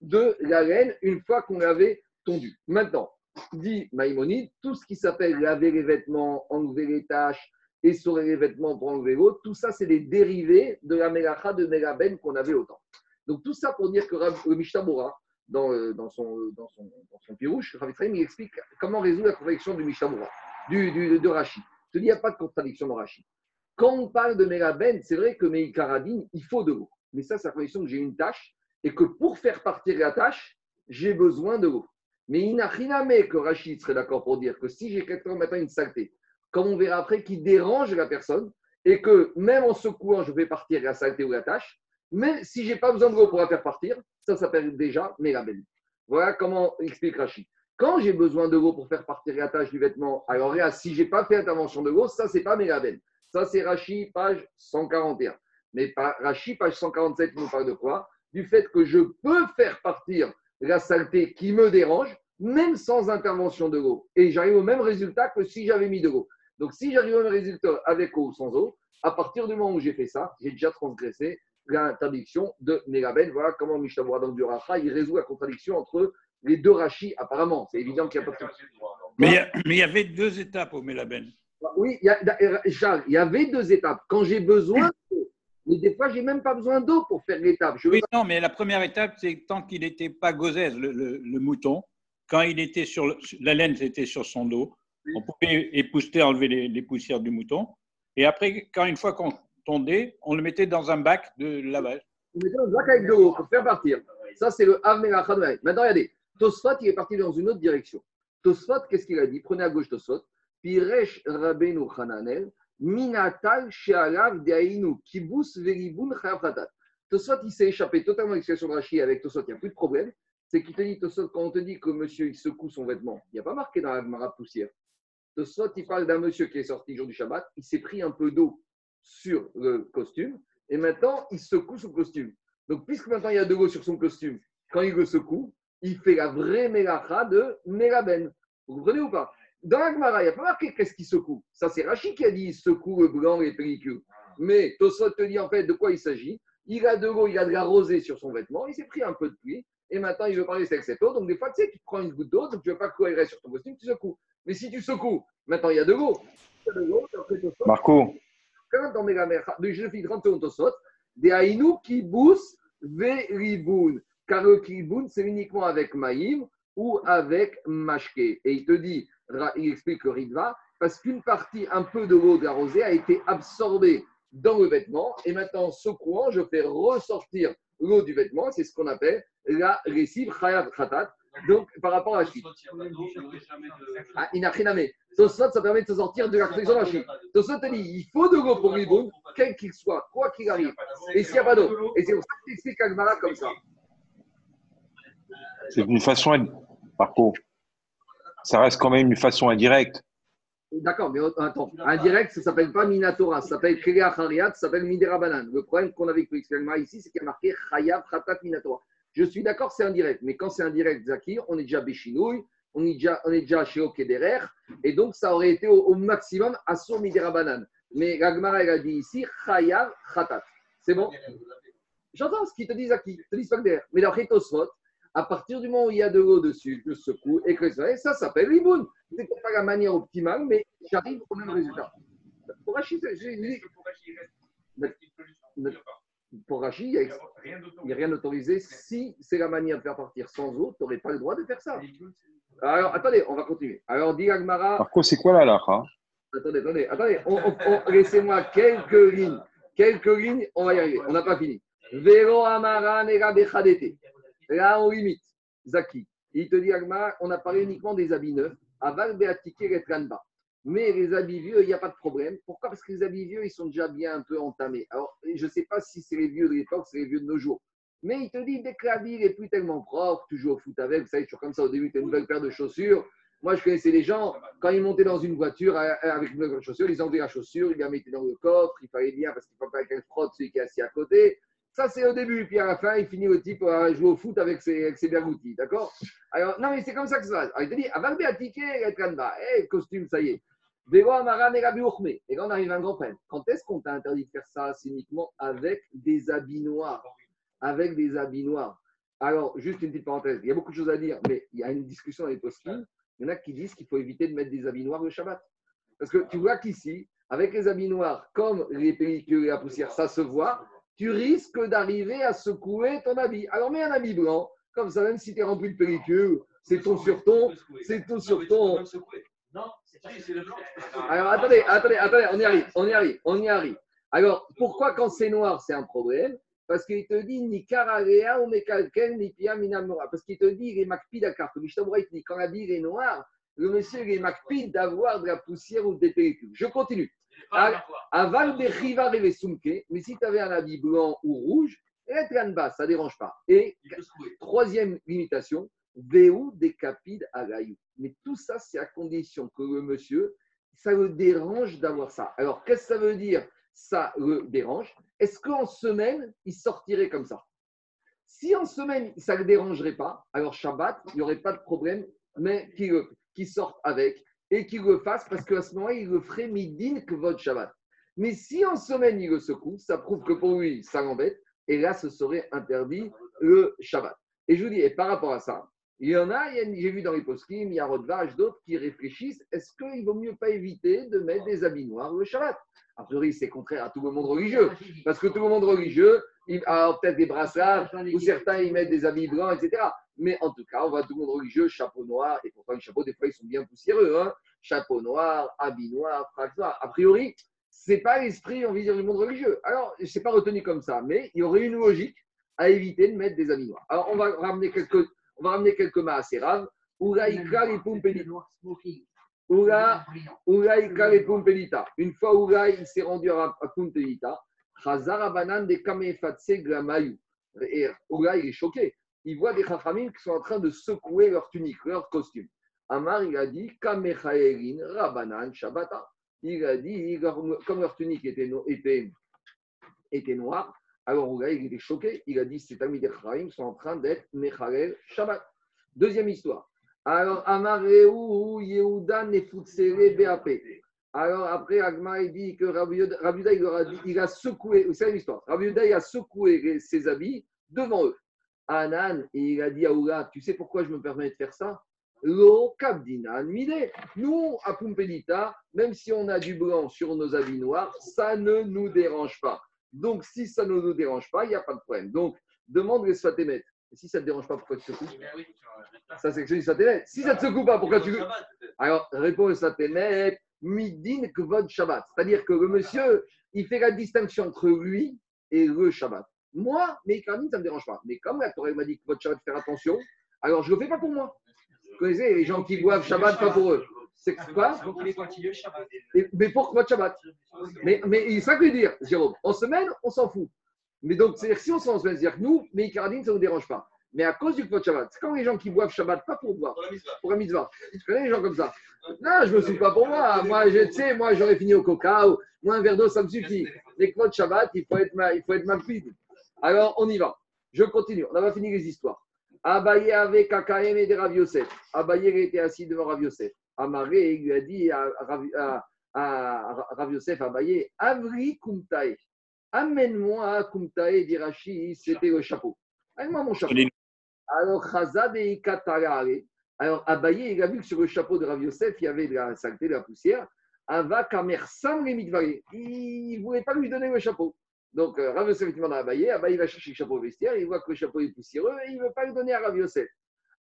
de la laine une fois qu'on l'avait tondu. Maintenant, dit Maïmonide, tout ce qui s'appelle laver les vêtements, enlever les taches, essorer les vêtements pour enlever l'eau, tout ça, c'est des dérivés de la mélacha de Melaben qu'on avait autant. Donc, tout ça pour dire que le Mishnah dans, euh, dans, son, dans, son, dans son pirouche, il explique comment résoudre la contradiction du Mishnah du, du, de Rashi. Je dis, il n'y a pas de contradiction dans Rashi. Quand on parle de Melaben, c'est vrai que Meikaradine, il faut de l'eau. Mais ça, c'est la condition que j'ai une tâche et que pour faire partir la tâche, j'ai besoin de l'eau. Mais il n'a rien que Rachid serait d'accord pour dire que si j'ai quelqu'un maintenant une saleté, comme on verra après, qui dérange la personne, et que même en secouant, je fais partir la saleté ou la tâche, même si je n'ai pas besoin de l'eau pour la faire partir, ça s'appelle déjà mélabel. Voilà comment explique Rachid. Quand j'ai besoin de l'eau pour faire partir la tâche du vêtement, alors là, si je n'ai pas fait intervention de l'eau, ça, c'est pas mélabel. Ça, c'est Rachid, page 141. Mais Rachid, page 147, il nous parle de quoi? Du fait que je peux faire partir la saleté qui me dérange, même sans intervention de l'eau. Et j'arrive au même résultat que si j'avais mis de l'eau. Donc, si j'arrive au même résultat avec eau ou sans eau, à partir du moment où j'ai fait ça, j'ai déjà transgressé l'interdiction de Mélabel. Voilà comment Mishnah dans du Racha, il résout la contradiction entre les deux rachis, apparemment. C'est évident qu'il n'y a pas de. Mais il y avait deux étapes au Mélabel. Oui, il y, avait deux étapes. Quand j'ai besoin mais des fois, je n'ai même pas besoin d'eau pour faire l'étape. Oui, non, mais la première étape, c'est tant qu'il n'était pas gozèse, le, mouton, quand il était sur la laine était sur son dos, on pouvait épousseter, enlever les, poussières du mouton. Et après, quand une fois qu'on tondait, on le mettait dans un bac de lavage. On mettait dans un bac avec de l'eau pour faire partir. Ça, c'est le Avmelacha de Maintenant, regardez, Tosfot, il est parti dans une autre direction. Tosfot, qu'est-ce qu'il a dit? Prenez à gauche Tosfot. Piresh Rabbeinu Hananel, Minatal Shealav Deainu, Kibus Veribun Chayav Tosfot, il s'est échappé totalement de l'expression de Rashi avec Tosfot, il n'y a plus de problème. C'est qu'il te dit, Tosfot, quand on te dit que monsieur il secoue son vêtement, il n'y a pas marqué dans la Gemara poussière. Tosfot, il parle d'un monsieur qui est sorti le jour du Shabbat, il s'est pris un peu d'eau sur le costume et maintenant il secoue son costume. Donc, puisque maintenant il y a de l'eau sur son costume, quand il le secoue, il fait la vraie mélacha de Melaben. Vous comprenez ou pas? Dans la Gemara, il n'y a pas marqué qu'est-ce qui secoue. Ça, c'est Rachid qui a dit secoue le blanc et pellicule. Mais Tosfot te dit en fait de quoi il s'agit? Il a de l'eau, il a de la rosée sur son vêtement, il s'est pris un peu de pluie, et maintenant il veut parler avec cette eau. Donc des fois, tu sais, tu prends une goutte d'eau, donc tu ne veux pas courir sur ton costume, tu secoues. Mais si tu secoues, maintenant il y a de l'eau. Marco. Dans je fais 30 secondes Tosfot, des Aïnou qui boussent riboun. Car le kiboun, c'est uniquement avec maïm ou avec mashke. Et il te dit, il explique le Ritva, parce qu'une partie, un peu de l'eau de la rosée a été absorbée dans le vêtement, et maintenant, en secouant, je fais ressortir l'eau du vêtement, c'est ce qu'on appelle la récive khayat khatat, donc par rapport à la chute. Ah, inachiname. Tosot, ça permet de se sortir de la protection de la chute. Tosot a dit, il faut de l'eau pour Riboun, quel qu'il soit, quoi qu'il arrive. Et s'il n'y a pas d'eau. Et c'est pour ça qu'il explique Agmara comme ça. C'est une façon, par contre, ça reste quand même une façon indirecte. D'accord, mais attends, indirect, ça ne s'appelle pas Minatora, ça s'appelle Kriya Chariat, ça s'appelle Midera Banan. Le problème qu'on avait avec ici, c'est qu'il y a marqué Chayav Khatat Minatora. Je suis d'accord, c'est indirect, mais quand c'est indirect, Zaki, on est déjà Béchinouille, on est déjà, on est déjà chez Okederer, et donc ça aurait été au, maximum Assur Midera Banan. Mais Gagmara, elle a dit ici Chayav Khatat. C'est bon? J'entends ce qu'ils te disent, Zaki, te disent pas Mais d'après Tosfot, à partir du moment où il y a de l'eau dessus, je secoue et que ça, ça s'appelle riboun. Ce n'est pas la manière optimale, mais j'arrive au même résultat. Pour Rachid, pour Rachid, il n'y a, rien d'autorisé. Si c'est la manière de faire partir sans eau, tu n'aurais pas le droit de faire ça. Alors, attendez, on va continuer. Alors, dit Agmara. Par contre, c'est quoi la lacha Attendez, attendez, attendez. Laissez-moi quelques lignes. Quelques lignes, on va y arriver. On n'a pas fini. Véro Amara Nega Là, on limite. Zaki. Il te dit, Agma, on a parlé uniquement des habits neufs. Aval Beatike et Mais les habits vieux, il n'y a pas de problème. Pourquoi? Parce que les habits vieux, ils sont déjà bien un peu entamés. Alors, je ne sais pas si c'est les vieux de l'époque, c'est les vieux de nos jours. Mais il te dit, dès que la vie n'est plus tellement propre, tu joues au foot avec, vous savez, toujours comme ça au début, tu as une paire de chaussures. Moi, je connaissais des gens, quand ils montaient dans une voiture euh, avec une nouvelle chaussure, ils enlevaient la chaussure, ils la mettaient dans le coffre, il fallait bien, parce qu'il ne faut pas qu'elle frotte celui qui est assis à côté. Ça, c'est au début. Puis à la fin, il finit le type à jouer au foot avec ses, avec ses D'accord? Alors, non, mais c'est comme ça que ça va. Alors, il te dit, Aval Beatike et Kanba. Eh, costume, ça y est. Vélo Amara Nerabi Uchme. Et là, on arrive à un grand problème. Quand est-ce qu'on t'a interdit de faire ça C'est uniquement avec des habits noirs? Avec des habits noirs. Alors, juste une petite parenthèse. Il y a beaucoup de choses à dire, mais il y a une discussion dans les post Il y en a qui disent qu'il faut éviter de mettre des habits noirs le Shabbat. Parce que tu vois qu'ici, avec les habits noirs, comme les pellicules et la poussière, ça se voit, tu risques d'arriver à secouer ton habit. Alors, mets un habit blanc, comme ça, même si tu es rempli de pellicule, c'est ton sur ton, c'est ton sur ton. Non, c'est c'est le blanc. Alors, attendez, attendez, attendez, on y arrive, on y arrive, on y arrive. Alors, pourquoi quand c'est noir, c'est un problème? Parce qu'il te dit ni kararea ou mekalken ni pia minamora. Parce qu'il te dit il est à carte. Dit quand l'habit est noir, le monsieur il est makpid d'avoir de la poussière ou des pellicules. Je continue. Aval bechiva sumke, mais si tu avais un habit blanc ou rouge, et bas, ça ne dérange pas. Et troisième limitation, capides à gaïou. Mais tout ça, c'est à condition que le monsieur, ça le dérange d'avoir ça. Alors, qu'est-ce que ça veut dire Ça le dérange? Est-ce qu'en semaine, il sortirait comme ça? Si en semaine, ça ne le dérangerait pas, alors Shabbat, il n'y aurait pas de problème, mais qu'il le- qu'il sorte avec et qu'il le fasse parce qu'à ce moment-là, il le ferait midin que votre Shabbat. Mais si en semaine, il le secoue, ça prouve que pour lui, ça l'embête. Et là, ce serait interdit le Shabbat. Et je vous dis, et par rapport à ça, il y en a, j'ai vu dans les poskim, il y a Rodvage, d'autres qui réfléchissent, est-ce qu'il vaut mieux pas éviter de mettre des habits noirs le Shabbat? A priori, c'est contraire à tout le monde religieux. Parce que tout le monde religieux, il a peut-être des brassards, ou certains ils mettent des habits blancs, etc. Mais en tout cas, on voit tout le monde religieux, chapeau noir, et pourtant les chapeaux, des fois, ils sont bien poussiéreux. Hein chapeau noir, habit noir, frac noir. A priori, c'est pas l'esprit, on va dire, du monde religieux. Alors, je sais pas retenu comme ça, mais il y aurait une logique à éviter de mettre des habits noirs. Alors, on va ramener quelques, on va ramener quelques mains assez raves. Uraïka les. Une fois Uraï il s'est rendu à, à Banan de Kamefatse Glamayou. Et Uraï il est choqué. Il voit des Chachamim qui sont en train de secouer leur tunique, leur costume. Amar, il a dit Kamechaerin Rabanan Shabbata. Il a dit, comme leur tunique était, était, était noire, alors Uraï il était choqué. Il a dit Ces amis des Chachamim sont en train d'être Mechalel Shabbat. Deuxième histoire. Alors, Amareu Yehuda Nefutsere BAP. Alors, après, Agma, il dit que Yehuda, il, a dit- il a secoué, il a secoué les- ses habits devant eux. Anan, et il a dit à Oula, tu sais pourquoi je me permets de faire ça? Lo kabdinan mide. Nous, à Pumpelita, même si on a du blanc sur nos habits noirs, ça ne nous dérange pas. Donc, si ça ne nous dérange pas, il n'y a pas de problème. Donc, demande les Sfatémet. Et si ça ne te dérange pas, pourquoi tu secoues? Eh oui, tu vas mettre là. Ça, c'est que je dis Sfatémet. Si ça ne te secoue pas, pourquoi tu. Alors, réponse Sfatémet, midin kvod Shabbat. C'est-à-dire que le monsieur, il fait la distinction entre lui et le Shabbat. Moi, mes carnines, ça ne me dérange pas. Mais comme la Torah m'a dit que votre Shabbat, faire attention, alors je ne le fais pas pour moi. Vous connaissez les gens qui boivent Shabbat, pas pour eux. C'est quoi Mais pour votre Shabbat. Mais, mais ça veux dire, Jérôme. En semaine, on s'en fout. Mais donc, c'est-à-dire si on s'en semaine, c'est-à-dire que nous, mes ça ne nous dérange pas. Mais à cause du Kvot Shabbat, c'est comme les gens qui boivent Shabbat, pas pour boire, pour la mitzvah. Tu connais les gens comme ça? Non, je ne me soucie pas pour moi. Moi, je tu sais, moi, j'aurais fini au coca. Ou, moi, un verre d'eau, ça me suffit. Les Kvot Shabbat, il faut être, ma, il faut être malpide. Alors, on y va. Je continue. On n'a pas fini les histoires. Abaye avec Kakaem et des Rav Yosef. Abaye il était assis devant Rav Yosef. Amaré, il lui a dit à, Rav- à- à Rav Yosef Abaye, Avri Kumtae, amène-moi à Kumtae d'Irachi, c'était le chapeau. Amène-moi mon chapeau. Alors, Chazad et Ikatarare. Alors, Abaye, il a vu que sur le chapeau de Rav Yosef, il y avait de la saleté, de la poussière. Ava Kamer Sam les. Il ne voulait pas lui donner le chapeau. Donc, euh, Rav Yosef demande à Abaye. Abaye va chercher le chapeau au vestiaire. Il voit que le chapeau est poussiéreux et il ne veut pas le donner à Rav Yosef.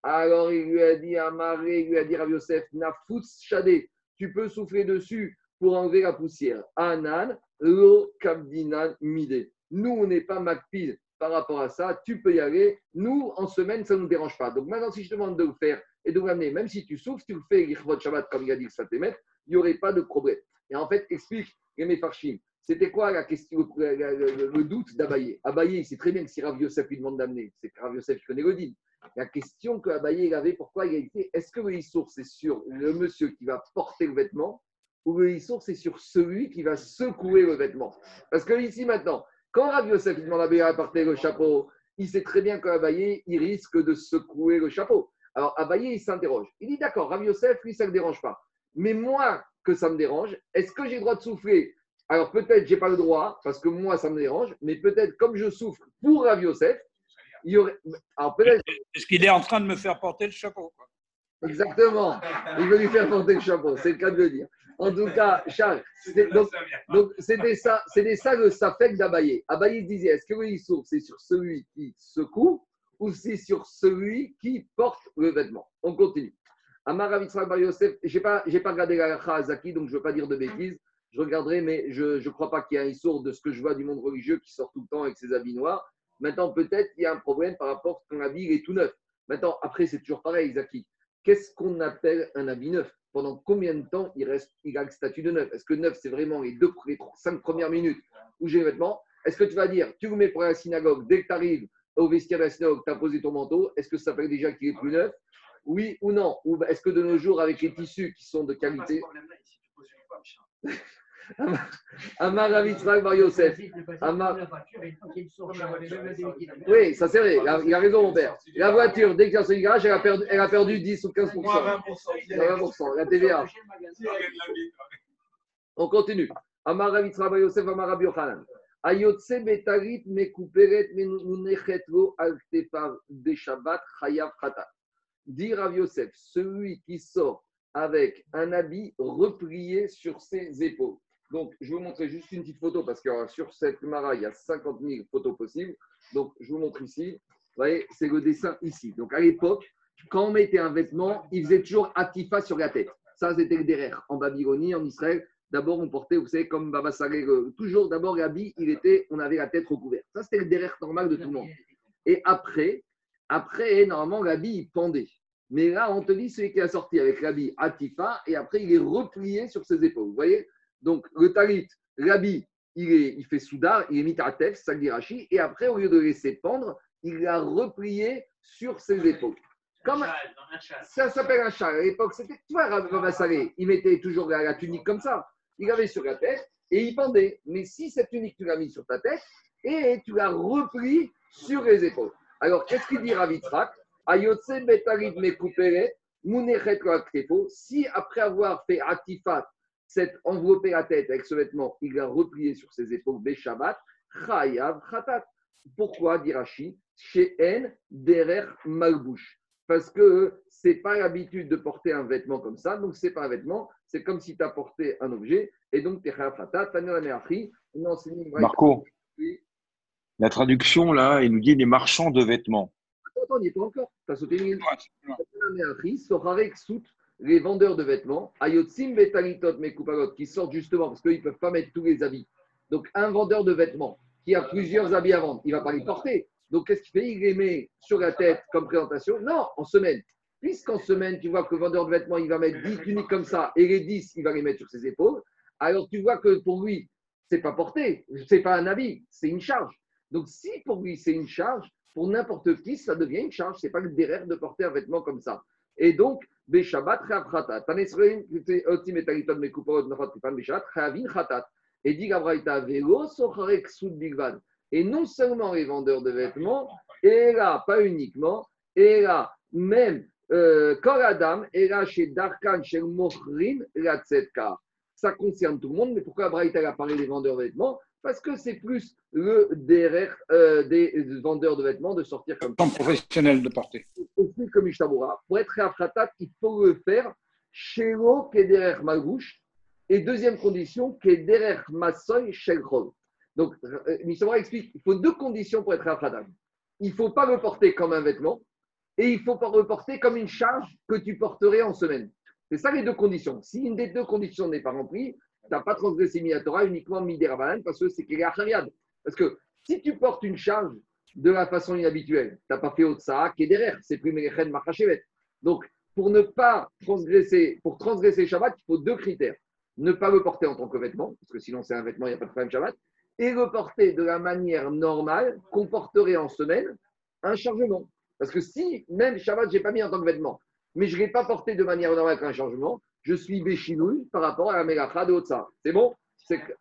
Alors, il lui a dit à Maré, il lui a dit Rav Yosef, Nafutz Shadé, tu peux souffler dessus pour enlever la poussière. Anan, lo kabdinan mide. Nous, on n'est pas makpid par rapport à ça. Tu peux y aller. Nous, en semaine, ça ne nous dérange pas. Donc maintenant, si je te demande de le faire et de l'amener, même si tu souffres, tu le fais l'Ichvot Shabbat comme il a dit que ça il n'y aurait pas de problème. Et en fait, explique les Mefarshim. C'était quoi la question, le, le- le- le doute d'Abaye? Abaye, il sait très bien que si Rav Yosef lui demande d'amener, c'est que Rav Yosef connaît Godin. La question que Abaye avait, pourquoi il a été, est-ce que le Issour, c'est sur le monsieur qui va porter le vêtement ou le Issour, c'est sur celui qui va secouer le vêtement? Parce que ici, maintenant, quand Rav Yosef il demande à Abaye à porter le chapeau, il sait très bien qu'Abaye, il risque de secouer le chapeau. Alors Abaye, il s'interroge. Il dit d'accord, Rav Yosef, lui, ça ne le dérange pas. Mais moi, que ça me dérange. Est-ce que j'ai le droit de souffler? Alors peut-être j'ai pas le droit parce que moi ça me dérange, mais peut-être comme je souffre pour Rav Yosef, il y aurait. Alors peut-être Est-ce qu'il est en train de me faire porter le chapeau quoi exactement. Il veut lui faire porter le chapeau, c'est le cas de le dire. En tout cas, Charles, c'était- donc, c'était ça, c'était ça le safek d'Abaye. Abaye disait est-ce que le issour, c'est sur celui qui secoue ou c'est sur celui qui porte le vêtement? On continue. Amar Rav Yitzhak Bar Yosef, n'ai pas, j'ai pas regardé la halakha à Zaki, donc je ne veux pas dire de bêtises. Je regarderai, mais je ne crois pas qu'il y ait un issour de ce que je vois du monde religieux qui sort tout le temps avec ses habits noirs. Maintenant, peut-être il y a un problème par rapport à ton habit, il est tout neuf. Maintenant, après, c'est toujours pareil, Zaki. Qu'est-ce qu'on appelle un habit neuf? Pendant combien de temps il reste, il a le statut de neuf? Est-ce que neuf, c'est vraiment les deux, les cinq premières minutes où j'ai les vêtements? Est-ce que tu vas dire, tu vous mets pour la synagogue, dès que tu arrives au vestiaire de la synagogue, tu as posé ton manteau, est-ce que ça s'appelle déjà qu'il est plus neuf? Oui ou non? Ou est-ce que de nos jours, avec les tissus qui sont de qualité, Amar Rav Yitzhak Bar Yosef, Amar- oui, ça c'est vrai, il a, raison mon père. La voiture, dès qu'il y a son garage, elle a perdu, elle a perdu 10 ou 15%. 20%, la TVA. On continue. Amar Rav Yitzhak Bar Yosef, Amar Rabbi Yochanan. Ayotse betarit mekuperet menunechet lo al tefav de Shabbat chayav chata. Dit Rav Yosef, celui qui sort avec un habit replié sur ses épaules. Donc, je vais vous montrer juste une petite photo parce que euh, sur cette mara, il y a 50 000 photos possibles. Donc, je vous montre ici. Vous voyez, c'est le dessin ici. Donc, à l'époque, quand on mettait un vêtement, il faisait toujours atifa sur la tête. Ça, c'était le derrière. En Babylonie, en Israël, d'abord, on portait, vous savez, comme Baba Saleh, euh, toujours, d'abord, l'habit, il était, on avait la tête recouverte. Ça, c'était le derrière normal de tout le monde. Et après, après, normalement, l'habit, il pendait. Mais là, on te dit celui qui a sorti avec l'habit atifa et après, il est replié sur ses épaules. Vous voyez Donc, le talit, l'habit, il, est, il fait soudar, il est mis à tête, ça Rashi, et après, au lieu de laisser pendre, il l'a replié sur ses épaules. Comme, ça s'appelle un châle. À l'époque, c'était, tu vois, Rav il mettait toujours la, la tunique comme ça. Il avait sur la tête et il pendait. Mais si cette tunique, tu l'as mis sur ta tête et tu l'as repris sur les épaules. Alors, qu'est-ce qu'il dit Ravitrak Ayotse betarit mekuperet, munechet. Si après avoir fait atifat, cette enveloppé la tête avec ce vêtement, il l'a replié sur ses épaules, Beshabat, chayav khatat. Pourquoi, dit Rashi Chez En, derer malbouche? Parce que c'est pas l'habitude de porter un vêtement comme ça, donc c'est pas un vêtement, c'est comme si tu as porté un objet, et donc tu es chayav khatat. Marco, la traduction, là, il nous dit les marchands de vêtements. Attends, attends, on n'y est pas encore. Tu as sauté une les vendeurs de vêtements, Ayotsim Betalitot Mekupalot, qui sortent justement parce qu'ils ne peuvent pas mettre tous les habits. Donc, un vendeur de vêtements qui a plusieurs habits à vendre, il ne va pas les porter. Donc, qu'est-ce qu'il fait? Il les met sur la tête comme présentation Non, en semaine. Puisqu'en semaine, tu vois que le vendeur de vêtements, il va mettre 10 tuniques comme ça et les 10, il va les mettre sur ses épaules, alors tu vois que pour lui, c'est pas porté, c'est pas un habit, c'est une charge. Donc, si pour lui, c'est une charge, pour n'importe qui, ça devient une charge. C'est pas le derrière de porter un vêtement comme ça. Et donc. Tanesrein, c'est Otim et dit Gabraïta, Velo Socharek Bigvan. Et non seulement les vendeurs de vêtements, et là, pas uniquement, et là, même euh, Kol Adam, et là, chez Darkan, chez Mochrin, la. Ça concerne tout le monde, mais pourquoi Abraïta a parlé des vendeurs de vêtements? Parce que c'est plus le derrière euh, des vendeurs de vêtements de sortir comme ça Temps professionnel de porter. aussi comme Ishtabura. Pour être réafratat, il faut le faire chez l'eau qui est derrière Malgouche. Et deuxième condition, qui est derrière Massoy Shelchol. Donc, euh, Mishtabura explique il faut deux conditions pour être réafratat. Il ne faut pas le porter comme un vêtement et il ne faut pas le porter comme une charge que tu porterais en semaine. C'est ça les deux conditions. Si une des deux conditions n'est pas remplie, tu n'as pas transgressé Minatora uniquement Miderabanan parce que c'est qu'il est Achariad. Parce que si tu portes une charge de la façon inhabituelle, tu n'as pas fait Otsa qui est derrière, c'est plus Merechen Machachevet. Donc, pour ne pas transgresser, pour transgresser Shabbat, il faut deux critères. Ne pas le porter en tant que vêtement, parce que sinon c'est un vêtement, il n'y a pas de problème Shabbat, et le porter de la manière normale qu'on porterait en semaine un chargement. Parce que si, même Shabbat, je n'ai pas mis en tant que vêtement, mais je ne l'ai pas porté de manière normale qu'un chargement, je suis béchinouille par rapport à la Melacha de Otsa. C'est bon C'est que-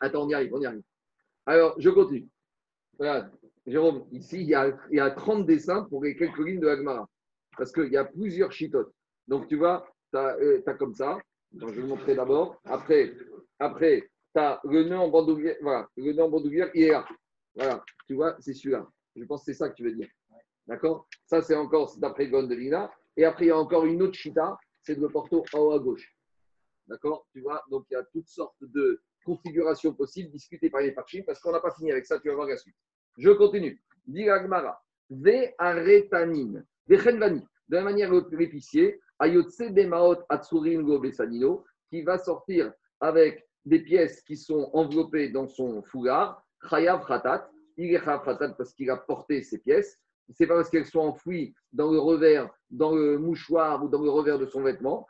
Attends, on y arrive, on y arrive. Alors, je continue. Regarde, Jérôme, ici, il y, a, il y a 30 dessins pour les quelques lignes de Agmara. Parce qu'il y a plusieurs chitotes. Donc, tu vois, tu as, comme ça. Donc, je vais vous montrer d'abord. Après, après tu as le nœud en bandoulière. Voilà, le nœud en bandoulière, il est là. Voilà, tu vois, c'est celui-là. Je pense que c'est ça que tu veux dire. D'accord? Ça, c'est encore d'après Gondelina. Et après, il y a encore une autre chita, c'est le porto en haut à gauche. D'accord? Tu vois Donc, il y a toutes sortes de configurations possibles discutées par les parchim parce qu'on n'a pas fini avec ça. Tu vas voir la suite. Je continue. Dit Agmara. Ve aretanin. Vechenvani. De la manière l'épicier, ayotse bemaot atsurin go besanino, qui va sortir avec des pièces qui sont enveloppées dans son foulard. Chayav khatat. Il est khatat parce qu'il a porté ces pièces c'est pas parce qu'elles sont enfouies dans le revers, dans le mouchoir ou dans le revers de son vêtement.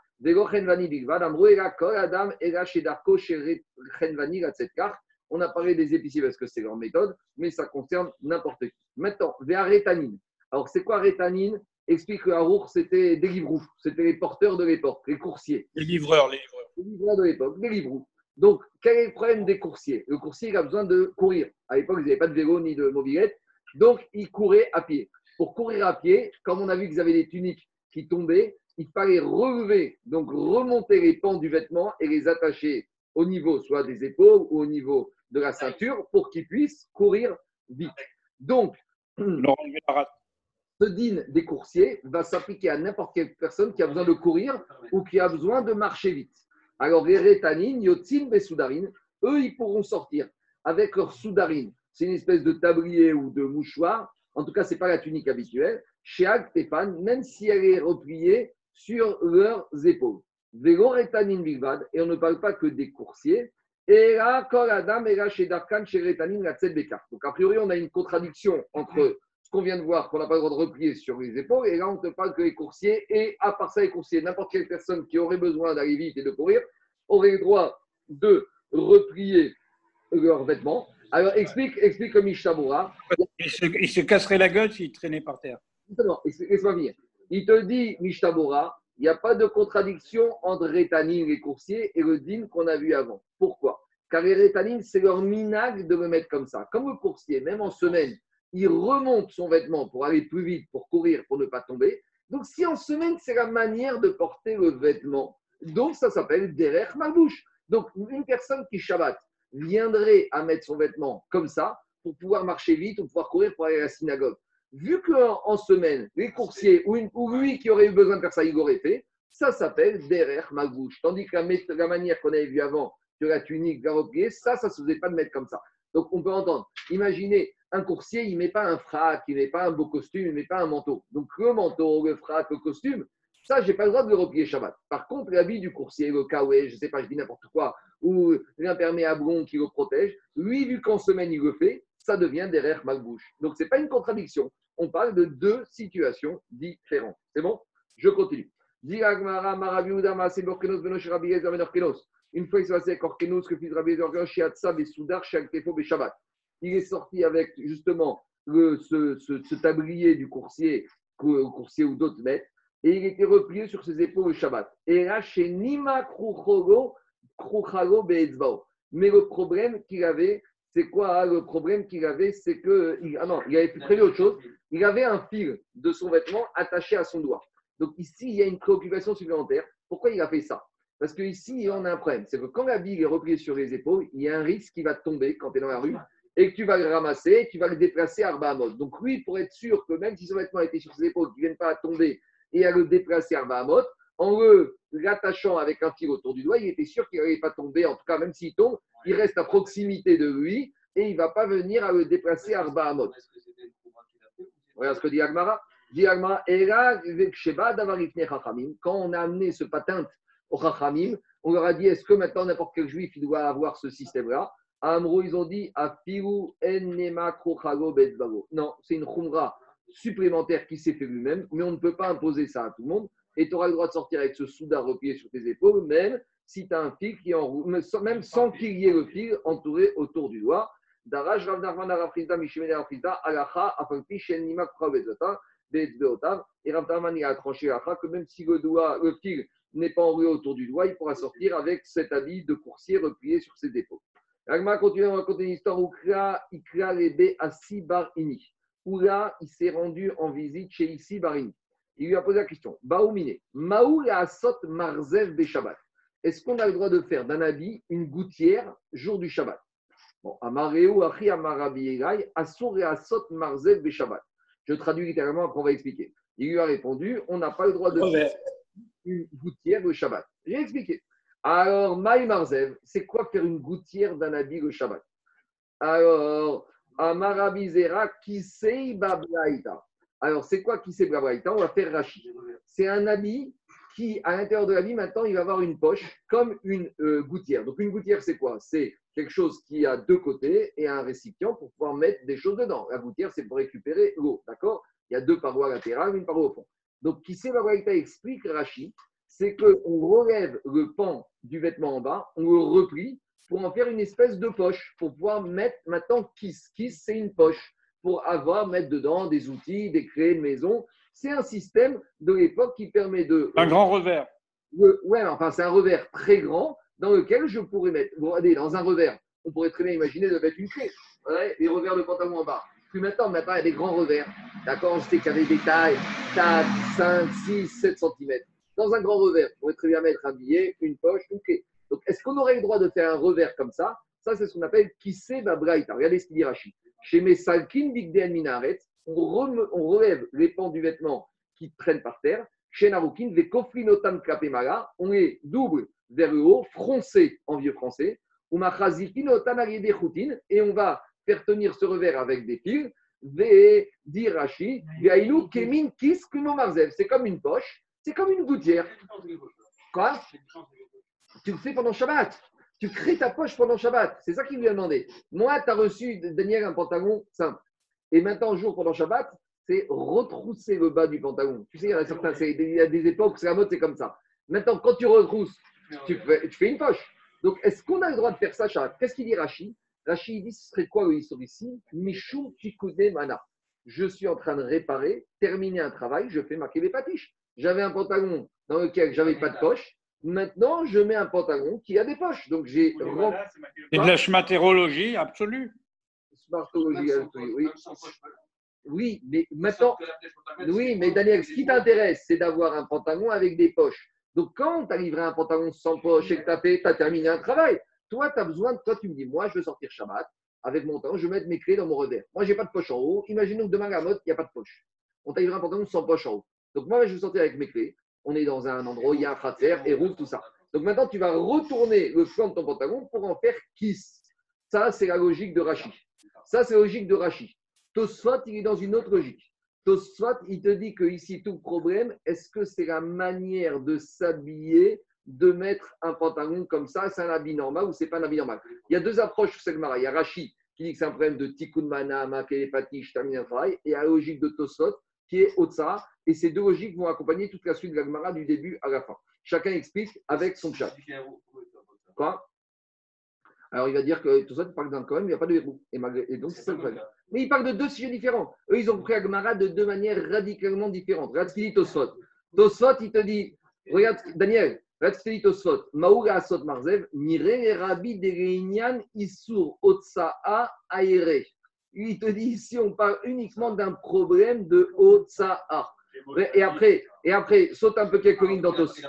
On a parlé des épiciers parce que c'est leur méthode, mais ça concerne n'importe qui. Maintenant, vers rétanine. Alors, c'est quoi rétanine? Explique que Harour, c'était des livres c'était les porteurs de l'époque, les coursiers. Les livreurs, les livreurs. Les livreurs de l'époque, les livres Donc, quel est le problème des coursiers? Le coursier, il a besoin de courir. À l'époque, ils n'avaient pas de vélo ni de mobilette. Donc, ils couraient à pied. Pour courir à pied, comme on a vu qu'ils avaient des tuniques qui tombaient, il fallait relever, donc remonter les pans du vêtement et les attacher au niveau soit des épaules ou au niveau de la ceinture pour qu'ils puissent courir vite. Donc, ce din des coursiers va s'appliquer à n'importe quelle personne qui a besoin de courir ou qui a besoin de marcher vite. Alors, les rétanines, yotzin et soudarines, eux, ils pourront sortir avec leur soudarine c'est une espèce de tablier ou de mouchoir. En tout cas, ce n'est pas la tunique habituelle. Chez Agtefan, même si elle est repliée sur leurs épaules. Vélo et on ne parle pas que des coursiers. Et là, chez Darkan, chez Donc, a priori, on a une contradiction entre ce qu'on vient de voir, qu'on n'a pas le droit de replier sur les épaules, et là, on ne parle que les coursiers. Et à part ça, les coursiers, n'importe quelle personne qui aurait besoin d'aller vite et de courir aurait le droit de replier leurs vêtements alors, explique, explique comme. Il se, il se casserait la gueule s'il traînait par terre. Justement, laisse-moi venir. Il te dit, Mishabura, il n'y a pas de contradiction entre rétanine, les coursiers, et le din qu'on a vu avant. Pourquoi? Car les rétanines, c'est leur minag de me mettre comme ça. Comme le coursier, même en semaine, il remonte son vêtement pour aller plus vite, pour courir, pour ne pas tomber. Donc, si en semaine, c'est la manière de porter le vêtement, donc ça s'appelle derech bouche. Donc, une personne qui shabbat, viendrait à mettre son vêtement comme ça pour pouvoir marcher vite ou pouvoir courir pour aller à la synagogue. Vu qu'en en semaine, les coursiers ou, une, lui qui aurait eu besoin de faire ça, il aurait fait, ça s'appelle derrière ma bouche. Tandis que la, manière qu'on avait vue avant, que la tunique, la replier, ça, ça ne se faisait pas de mettre comme ça. Donc on peut entendre. Imaginez, un coursier, il ne met pas un frac, il ne met pas un beau costume, il ne met pas un manteau. Donc le manteau, le frac, le costume, ça, je n'ai pas le droit de le replier Shabbat. Par contre, l'habit du coursier, le kawaii, je ne sais pas, je dis n'importe quoi, ou l'imperméable qui le protège, lui, vu qu'en semaine il le fait, ça devient derrière malbouche. Donc, ce n'est pas une contradiction. On parle de deux situations différentes. C'est bon? Je continue. Une fois qu'il s'est passé avec Orkenos, le fils Rabbi Ezer, Shiatsa, Soudar, Shaltefo, Shabbat. Il est sorti avec justement ce, tablier du coursier, coursier ou d'autres maîtres, et il était replié sur ses épaules le Shabbat. Et là, chez Nima mais le problème qu'il avait, c'est quoi hein, Le problème qu'il avait, c'est que. ah non, il avait prévu autre chose. Il avait un fil de son vêtement attaché à son doigt. Donc ici, il y a une préoccupation supplémentaire. Pourquoi il a fait ça? Parce qu'ici, on a un problème. C'est que quand la bille est repliée sur les épaules, il y a un risque qui va tomber quand tu es dans la rue et que tu vas le ramasser, tu vas le déplacer à Arba Donc lui, pour être sûr que même si son vêtement était sur ses épaules, qu'il ne vienne pas à tomber et à le déplacer à Arba en le l'attachant avec un fil autour du doigt, il était sûr qu'il n'allait pas tomber. En tout cas, même s'il tombe, il reste à proximité de lui et il ne va pas venir à le déplacer à Arba Amot. Regarde ce que dit Agmara. Dit Agmara, quand on a amené ce patente au Chachamim, on leur a dit est-ce que maintenant n'importe quel juif il doit avoir ce système-là? À Amro, ils ont dit Non, c'est une khumra supplémentaire qui s'est fait lui-même, mais on ne peut pas imposer ça à tout le monde. Et tu auras le droit de sortir avec ce souda replié sur tes épaules, même si tu as un fil qui en même sans qu'il y ait le fil entouré autour du doigt. Daraj Arafrizda, Mishimene Arafrizda, Alacha, Beotav, et il a tranché Alacha que même si le, doigt, le fil n'est pas enroulé autour du doigt, il pourra sortir avec cet habit de coursier replié sur ses épaules. Agma continue à raconter une histoire où Ikra Lebe Asi Bar Ini, où là, il s'est rendu en visite chez Isi Barini. Il lui a posé la question Baoumine, Maou et Asot Marzev Shabbat. Est-ce qu'on a le droit de faire d'un habit une gouttière jour du Shabbat? Bon, Amareu, Achi, Amarabi Asur et Asot Marzev Shabbat. Je traduis littéralement, après on va expliquer. Il lui a répondu on n'a pas le droit de faire une gouttière le Shabbat. J'ai expliqué. Alors, Maï Marzev, c'est quoi faire une gouttière d'un habit le Shabbat? Alors, Amarabizera Kisei Bablaïta. Alors, c'est quoi Kisei Bablaïta On va faire Rashi. C'est un habit qui, à l'intérieur de l'habit, maintenant, il va avoir une poche comme une euh, gouttière. Donc, une gouttière, c'est quoi? C'est quelque chose qui a deux côtés et un récipient pour pouvoir mettre des choses dedans. La gouttière, c'est pour récupérer l'eau, d'accord? Il y a deux parois latérales, une paroi au fond. Donc, Kisei Bablaïta explique Rashi, c'est qu'on relève le pan du vêtement en bas, on le replie pour en faire une espèce de poche, pour pouvoir mettre maintenant kiss. Kiss, c'est une poche pour avoir, mettre dedans des outils, des clés de maison. C'est un système de l'époque qui permet de. Un grand revers. Le- ouais, enfin, c'est un revers très grand dans lequel je pourrais mettre. Vous regardez, dans un revers, on pourrait très bien imaginer de mettre une clé. Ouais, les revers de pantalon en bas. Puis maintenant, maintenant, il y a des grands revers. D'accord Je sais qu'il y a des détails 4, 5, 6, 7 cm. Dans un grand revers, on pourrait très bien mettre un billet, une poche, une clé. Donc, est-ce qu'on aurait le droit de faire un revers comme ça? Ça, c'est ce qu'on appelle kissé babraïta. Regardez ce qu'il dit Rachid. Chez mes salkin bigden minaret, on, relève les pans du vêtement qui traînent par terre. Chez Narukin, les kofrinotam klapemala, on les double vers le haut, froncé en vieux français. Et on va faire tenir ce revers avec des fils. Ve'ainu kemin kis. C'est comme une poche, c'est comme une gouttière. Quoi? Tu le fais pendant Shabbat. Tu crées ta poche pendant Shabbat. C'est ça qu'il lui a demandé. Moi, tu as reçu, Daniel, un pantalon simple. Et maintenant, jour pendant Shabbat, c'est retrousser le bas du pantalon. Tu sais, il y a certains, il y a des époques, c'est la mode, c'est comme ça. Maintenant, quand tu retrousses, tu fais, tu fais une poche. Donc, est-ce qu'on a le droit de faire ça, Shabbat? Qu'est-ce qu'il dit Rashi il dit ce serait quoi le ici? Mishum Tikune Mana. Je suis en train de réparer, terminer un travail, je fais marquer les patiches. J'avais un pantalon dans lequel j'avais pas de poche. Maintenant, je mets un pantalon qui a des poches. Donc, j'ai rem- C'est de la schmatérologie absolue. Smartologie, oui. Oui, mais maintenant, oui, mais Daniel, ce qui t'intéresse, c'est d'avoir un pantalon avec des poches. Donc, quand tu as livré un pantalon sans poche et que tu as, fait- t'as terminé un travail, toi, tu as besoin, toi, tu me dis, moi, je veux sortir Shabbat avec mon pantalon, je vais mettre mes clés dans mon revers. Moi, j'ai pas de poche en haut. Imaginons que demain, à la mode, il n'y a pas de poche. On t'a livré un pantalon sans poche en haut. Donc, moi, je veux sortir avec mes clés. On est dans un endroit où il y a un cratère et roule, tout ça. Donc, maintenant, tu vas retourner le flanc de ton pantalon pour en faire kiss. Ça, c'est la logique de Rachid. Ça, c'est la logique de Rachid. Tosfot, il est dans une autre logique. Tosfot, il te dit que ici, tout le problème, est-ce que c'est la manière de s'habiller, de mettre un pantalon comme ça, c'est un habit normal ou c'est pas un habit normal? Il y a deux approches sur Segmara. Il y a Rachid qui dit que c'est un problème de tikkun mana, makelepati, je termine un travail, et la logique de Tosfot qui est Otsa. Et ces deux logiques vont accompagner toute la suite de la Gemara du début à la fin. Chacun explique avec son chat. Quoi? Alors il va dire que tout ça, il parle d'un quand même, il n'y a pas de héros. Et, donc c'est ça le problème. Mais il parle de deux sujets différents. Eux, ils ont compris la Gemara de deux manières radicalement différentes. Regarde ce qu'il dit Tosfot. Tosfot, il te dit, regarde, Daniel, regarde ce qu'il dit Tosfot. Maouga Asot Marzev, Rabbi Dereinian Isur Otsa'a Aere. Il te dit ici, on parle uniquement d'un problème de Otsa'a. Et après, et après, saute un peu quelques lignes dans Tosfot.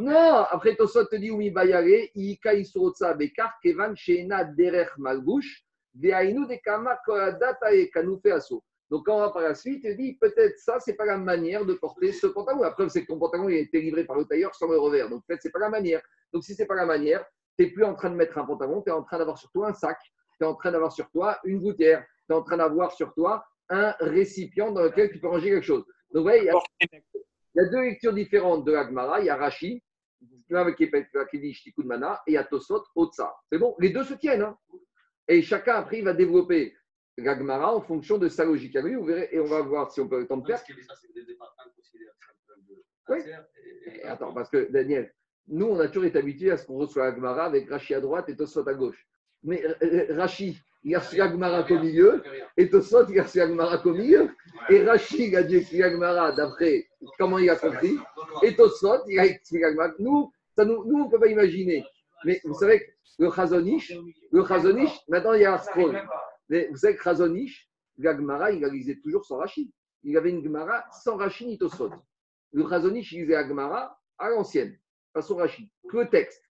Non, après Tosot te dit oui bayare, ika isurotsa bekar kevan sheena derech malbush, veainu de kama koladata e kanoufe aso. Donc quand on va par la suite, il dit peut-être ça, c'est pas la manière de porter ce pantalon. La preuve, c'est que ton pantalon il a été livré par le tailleur sans le revers. Donc peut-être c'est pas la manière. Donc si c'est pas la manière, tu n'es plus en train de mettre un pantalon, tu es en train d'avoir sur toi un sac, tu es en train d'avoir sur toi une gouttière, tu es en train d'avoir sur toi un récipient dans lequel tu peux ranger quelque chose. Donc vous voyez, il y a il y a deux lectures différentes de l'Agmara. Il y a Rashi, qui dit Shtikud Mana, et il y a Tosot, Otsa. C'est bon, les deux se tiennent. hein. Et chacun, après, il va développer l'Agmara en fonction de sa logique à lui. Vous verrez, et on va voir si on peut le temps de faire. Oui. Et attends, parce que Daniel, nous, on a toujours été habitués à ce qu'on reçoit l'Agmara avec Rashi à droite et Tosot à gauche. Mais euh, euh, Rashi, il a reçu l'Agmara qu'au milieu, et Tosot, il a reçu l'Agmara qu'au milieu. Et Rashi, il a expliquer l'Agmara d'après comment il a compris. Et Tosfot, il a l'Agmara. Nous, ça nous, nous on ne peut pas imaginer. Mais vous savez que le Chazonish, le Chazonish, maintenant il y a scroll. Mais vous savez que Chazonish, l'Agmara, il la lisait toujours sans Rashi. il avait une Gemara sans Rashi ni Tosfot. Le Chazonich, il lisait la à l'ancienne, pas son Rashi, que le texte.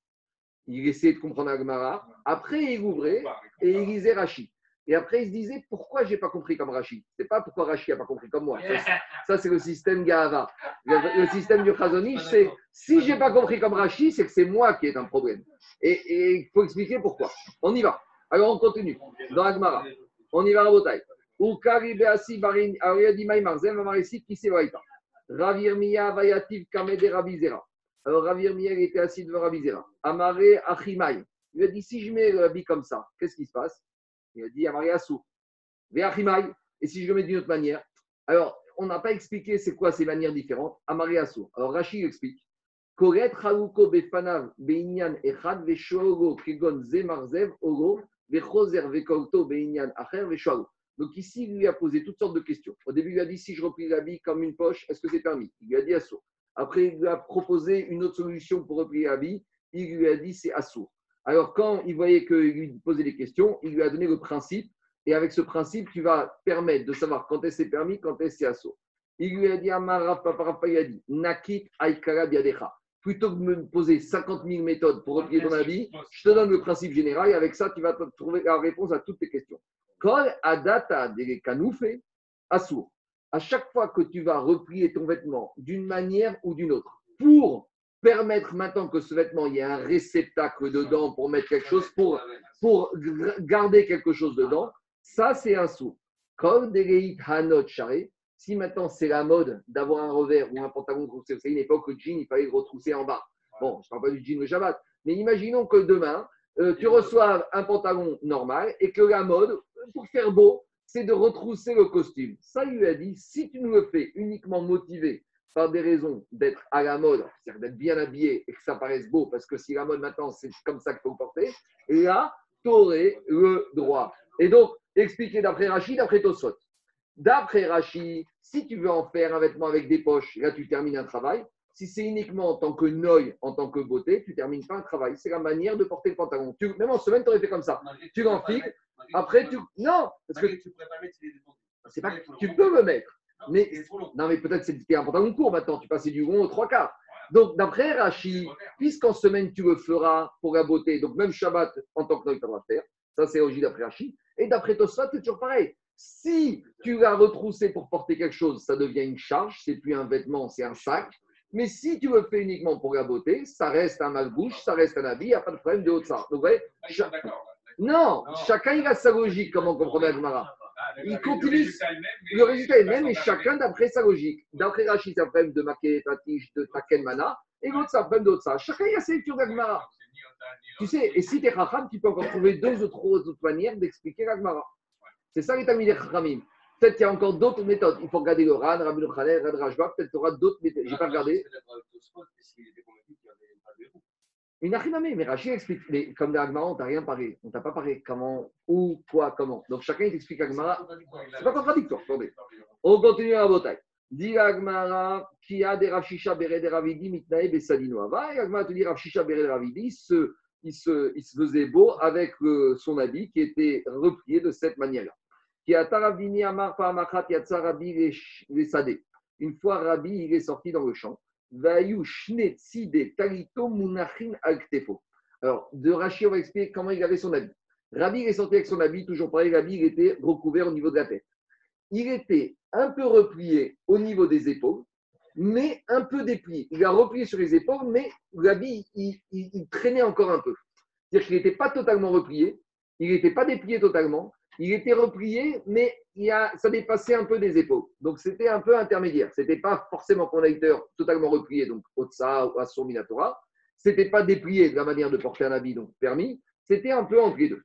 Il essayait de comprendre la Gemara. Après, il ouvrait et il lisait Rashi. Et après, il se disait pourquoi j'ai pas compris comme Rashi? C'est pas pourquoi Rashi a pas compris comme moi. Ça, ça, c'est le système Gahava. Le, le système du Chazonich, c'est si j'ai pas compris comme Rashi, c'est que c'est moi qui est un problème. Et il faut expliquer pourquoi. On y va. Alors, on continue. Dans la Gemara. On y va à Botaï. Ukari beasi barin ariadi maimarzel mamarisi qui s'est vaïta? Ravir miya vayativ kamede rabizera. Alors Ravir miya il était assis devant Rabizera. Amare achimai. Il a dit si je mets l'habit comme ça, qu'est-ce qui se passe? Il a dit Amare asou. Achimai. Et si je le mets d'une autre manière? Alors, on n'a pas expliqué c'est quoi ces manières différentes. Amare asou. Alors Rachid explique. Koret befanav echad zemarzev ogo acher. Donc ici, il lui a posé toutes sortes de questions. Au début, il lui a dit si je replie l'habit comme une poche, est-ce que c'est permis? Il lui a dit assourd. Après, il lui a proposé une autre solution pour replier l'habit. Il lui a dit c'est assourd. Alors, quand il voyait qu'il lui posait des questions, il lui a donné le principe. Et avec ce principe, tu vas permettre de savoir quand est-ce c'est permis, quand est-ce c'est assourd. Il lui a dit il a dit Nakit. Plutôt que de me poser 50 000 méthodes pour replier ton habit, je te donne le principe général et avec ça, tu vas trouver la réponse à toutes tes questions. Kol adata de kanoufe assour. À chaque fois que tu vas replier ton vêtement d'une manière ou d'une autre, pour permettre maintenant que ce vêtement, il y ait un réceptacle dedans pour mettre quelque chose, pour, pour garder quelque chose dedans, ça c'est un sourd. Kol dereit hanot share. Si maintenant c'est la mode d'avoir un revers ou un pantalon retroussé, c'est une époque où le jean, il fallait le retrousser en bas. Bon, je ne parle pas du jean le Shabbat, mais imaginons que demain, euh, tu reçoives un pantalon normal et que la mode, pour faire beau, c'est de retrousser le costume. Ça, il lui a dit, si tu nous le fais uniquement motivé par des raisons d'être à la mode, c'est-à-dire d'être bien habillé et que ça paraisse beau, parce que si la mode maintenant, c'est comme ça qu'il faut porter, là, tu aurais le droit. Et donc, expliqué d'après Rachid, d'après Tosot. D'après Rachid, si tu veux en faire un vêtement avec des poches, là, tu termines un travail. Si c'est uniquement en tant que noy, en tant que beauté, tu termines pas un travail. C'est la manière de porter le pantalon. Tu, même en semaine, tu aurais fait comme ça. Tu l'enfiles. Après, tu. Non, parce que tu pourrais pas mettre, il est c'est pas, tu peux me mettre. Mais, non, mais peut-être c'est c'était un pantalon court maintenant. Tu passais du rond aux trois quarts. Donc, d'après Rachid, puisqu'en semaine tu le feras pour la beauté, donc même Shabbat en tant que noy, tu vas le faire. Ça, c'est logique d'après Rachid. Et d'après Tosfot, c'est toujours pareil. Si tu l'as retroussé pour porter quelque chose, ça devient une charge. C'est plus un vêtement, c'est un sac. Mais si tu le fais uniquement pour la beauté, ça reste un malbouche, ça reste un habit, il n'y a pas de problème de haut de ça. Donc, vous voyez, Ah, cha- non, Non. chacun il a sa logique, comment comprendre Agmara. Ah, Il le- continue- Le résultat est le même. résultat est le même, et chacun d'après sa logique. D'après Rachid, c'est un problème de Maké, Tatish, de Taken Mana, et l'autre, c'est un problème d'autre ça. Chacun il a sa lecture d'Agmara. Tu sais, et si tu es Racham, tu peux encore trouver deux ou trois autres manières d'expliquer l'Agmara. C'est ça les Tamid Rachamim. Peut-être qu'il y a encore d'autres méthodes. Il faut regarder le Ran, Rabbi Khaled, Rad Rajba, peut-être qu'il y aura d'autres méthodes. Je n'ai pas regardé. Une achiname, mais Rachid explique, mais comme dans on t'a rien parlé. On t'a pas parlé comment, où, quoi, comment. Donc chacun il t'explique l'Agmara. C'est pas contradictoire, attendez. On continue à la bataille. Dit l'Agmara, qui a des Rafshisha Bere de Ravidi, Mitnae Bessadino Ava. Et l'Agmara te dit Rafshisha Bere de Ravidi, il se, il, se, il se faisait beau avec euh, son habit qui était replié de cette manière-là. Une fois Rabbi, il est sorti dans le champ. Alors, de Rachi, on va expliquer comment il avait son habit. Rabbi il est sorti avec son habit, toujours pareil, Rabbi, il était recouvert au niveau de la tête. Il était un peu replié au niveau des épaules, mais un peu déplié. Il a replié sur les épaules, mais l'habit, il- il traînait encore un peu. C'est-à-dire qu'il n'était pas totalement replié, il n'était pas déplié totalement, il était replié, mais il a, ça dépassait un peu des épaules. Donc c'était un peu intermédiaire. Ce n'était pas forcément conducteur totalement replié, donc Otsa ou Assur Minatora. Ce n'était pas déplié de la manière de porter un habit, donc permis. C'était un peu entre les deux.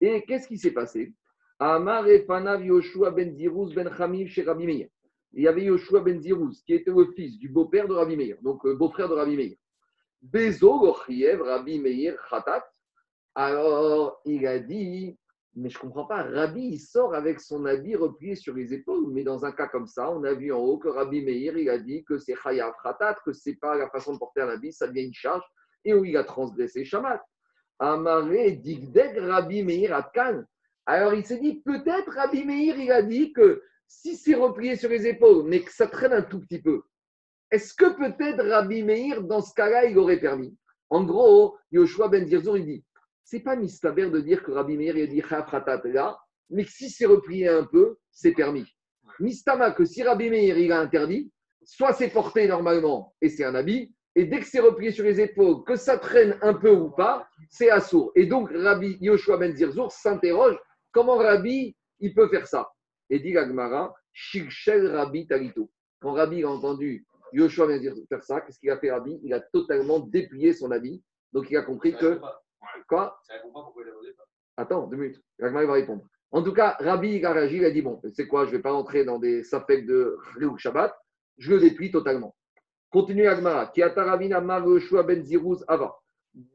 Et qu'est-ce qui s'est passé? Amar et ben Ziruz ben chez Rabbi Meir. Il y avait Yoshua ben Ziruz, qui était le fils du beau-père de Rabbi Meir, donc euh, beau-frère de Rabbi Meir. Bezo Rabbi Meir Khatat. Alors, il a dit, mais je ne comprends pas, Rabbi, il sort avec son habit replié sur les épaules, mais dans un cas comme ça, on a vu en haut que Rabbi Meir, il a dit que c'est Chayav Khatat, que ce n'est pas la façon de porter un habit, ça devient une charge, et où il a transgressé Shabbat. Amaré Digdeg Rabbi Meir Atkan. Alors il s'est dit, peut-être Rabbi Meir, il a dit que Si c'est replié sur les épaules, mais que ça traîne un tout petit peu, est-ce que peut-être Rabbi Meir, dans ce cas-là, il aurait permis? En gros, Yoshua Ben Dirzour, il dit c'est pas mistaber de dire que Rabbi Meir, a dit Chafratat là, mais que si c'est replié un peu, c'est permis. Mistama, que si Rabbi Meir, il a interdit, soit c'est porté normalement et c'est un habit, et dès que c'est replié sur les épaules, que ça traîne un peu ou pas, c'est assourd. Et donc, Rabbi Yoshua Ben Zirzour s'interroge comment Rabbi, il peut faire ça? Et dit l'Agmara, Shilshel Rabbi Talito. Quand Rabbi a entendu Yoshua Ben Zirzour faire ça, qu'est-ce qu'il a fait Rabbi? Il a totalement déplié son habit. Donc, il a compris que. Quoi Ça répond pas pourquoi il a posé pas. Attends, deux minutes. L'Agmara va répondre. En tout cas, Rabbi réagi, il a dit Bon, c'est quoi Je ne vais pas rentrer dans des sapèques de Réouk Shabbat, je le déplie totalement. Continue Agmara. Qui Ravina Mar Yoshua Ben Zirouz Ava.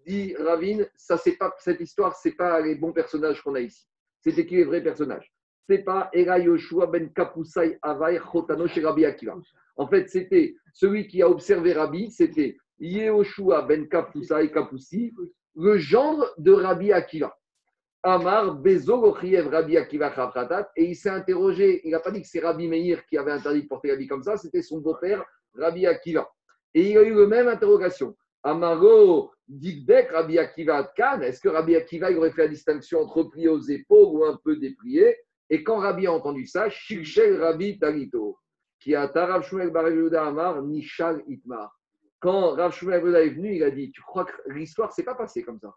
Dit Ravine, ça c'est pas cette histoire, c'est pas les bons personnages qu'on a ici. C'était qui les vrais personnages? C'est pas Era Yoshua Ben Kapusai Avai Chotano chez Rabbi Akiva. En fait, c'était celui qui a observé Rabbi, c'était Yehoshua Ben Kapusai Kapusi, le gendre de Rabbi Akiva. Amar Bezo Gochiev Rabbi Akiva Chafratat, et il s'est interrogé, il n'a pas dit que c'est Rabbi Meir qui avait interdit de porter l'habit comme ça, c'était son beau-père Rabbi Akiva. Et il a eu la même interrogation. Amaro Dikdek Rabbi Akiva Kan, est-ce que Rabbi Akiva il aurait fait la distinction entre plié aux épaules ou un peu déplié? Et quand Rabbi a entendu ça, Shilshel Rabbi Talito, qui a Tarav Shmuel Bar Amar Nishal Itmar. Quand Rav Shmuel est venu, il a dit Tu crois que l'histoire s'est pas passée comme ça?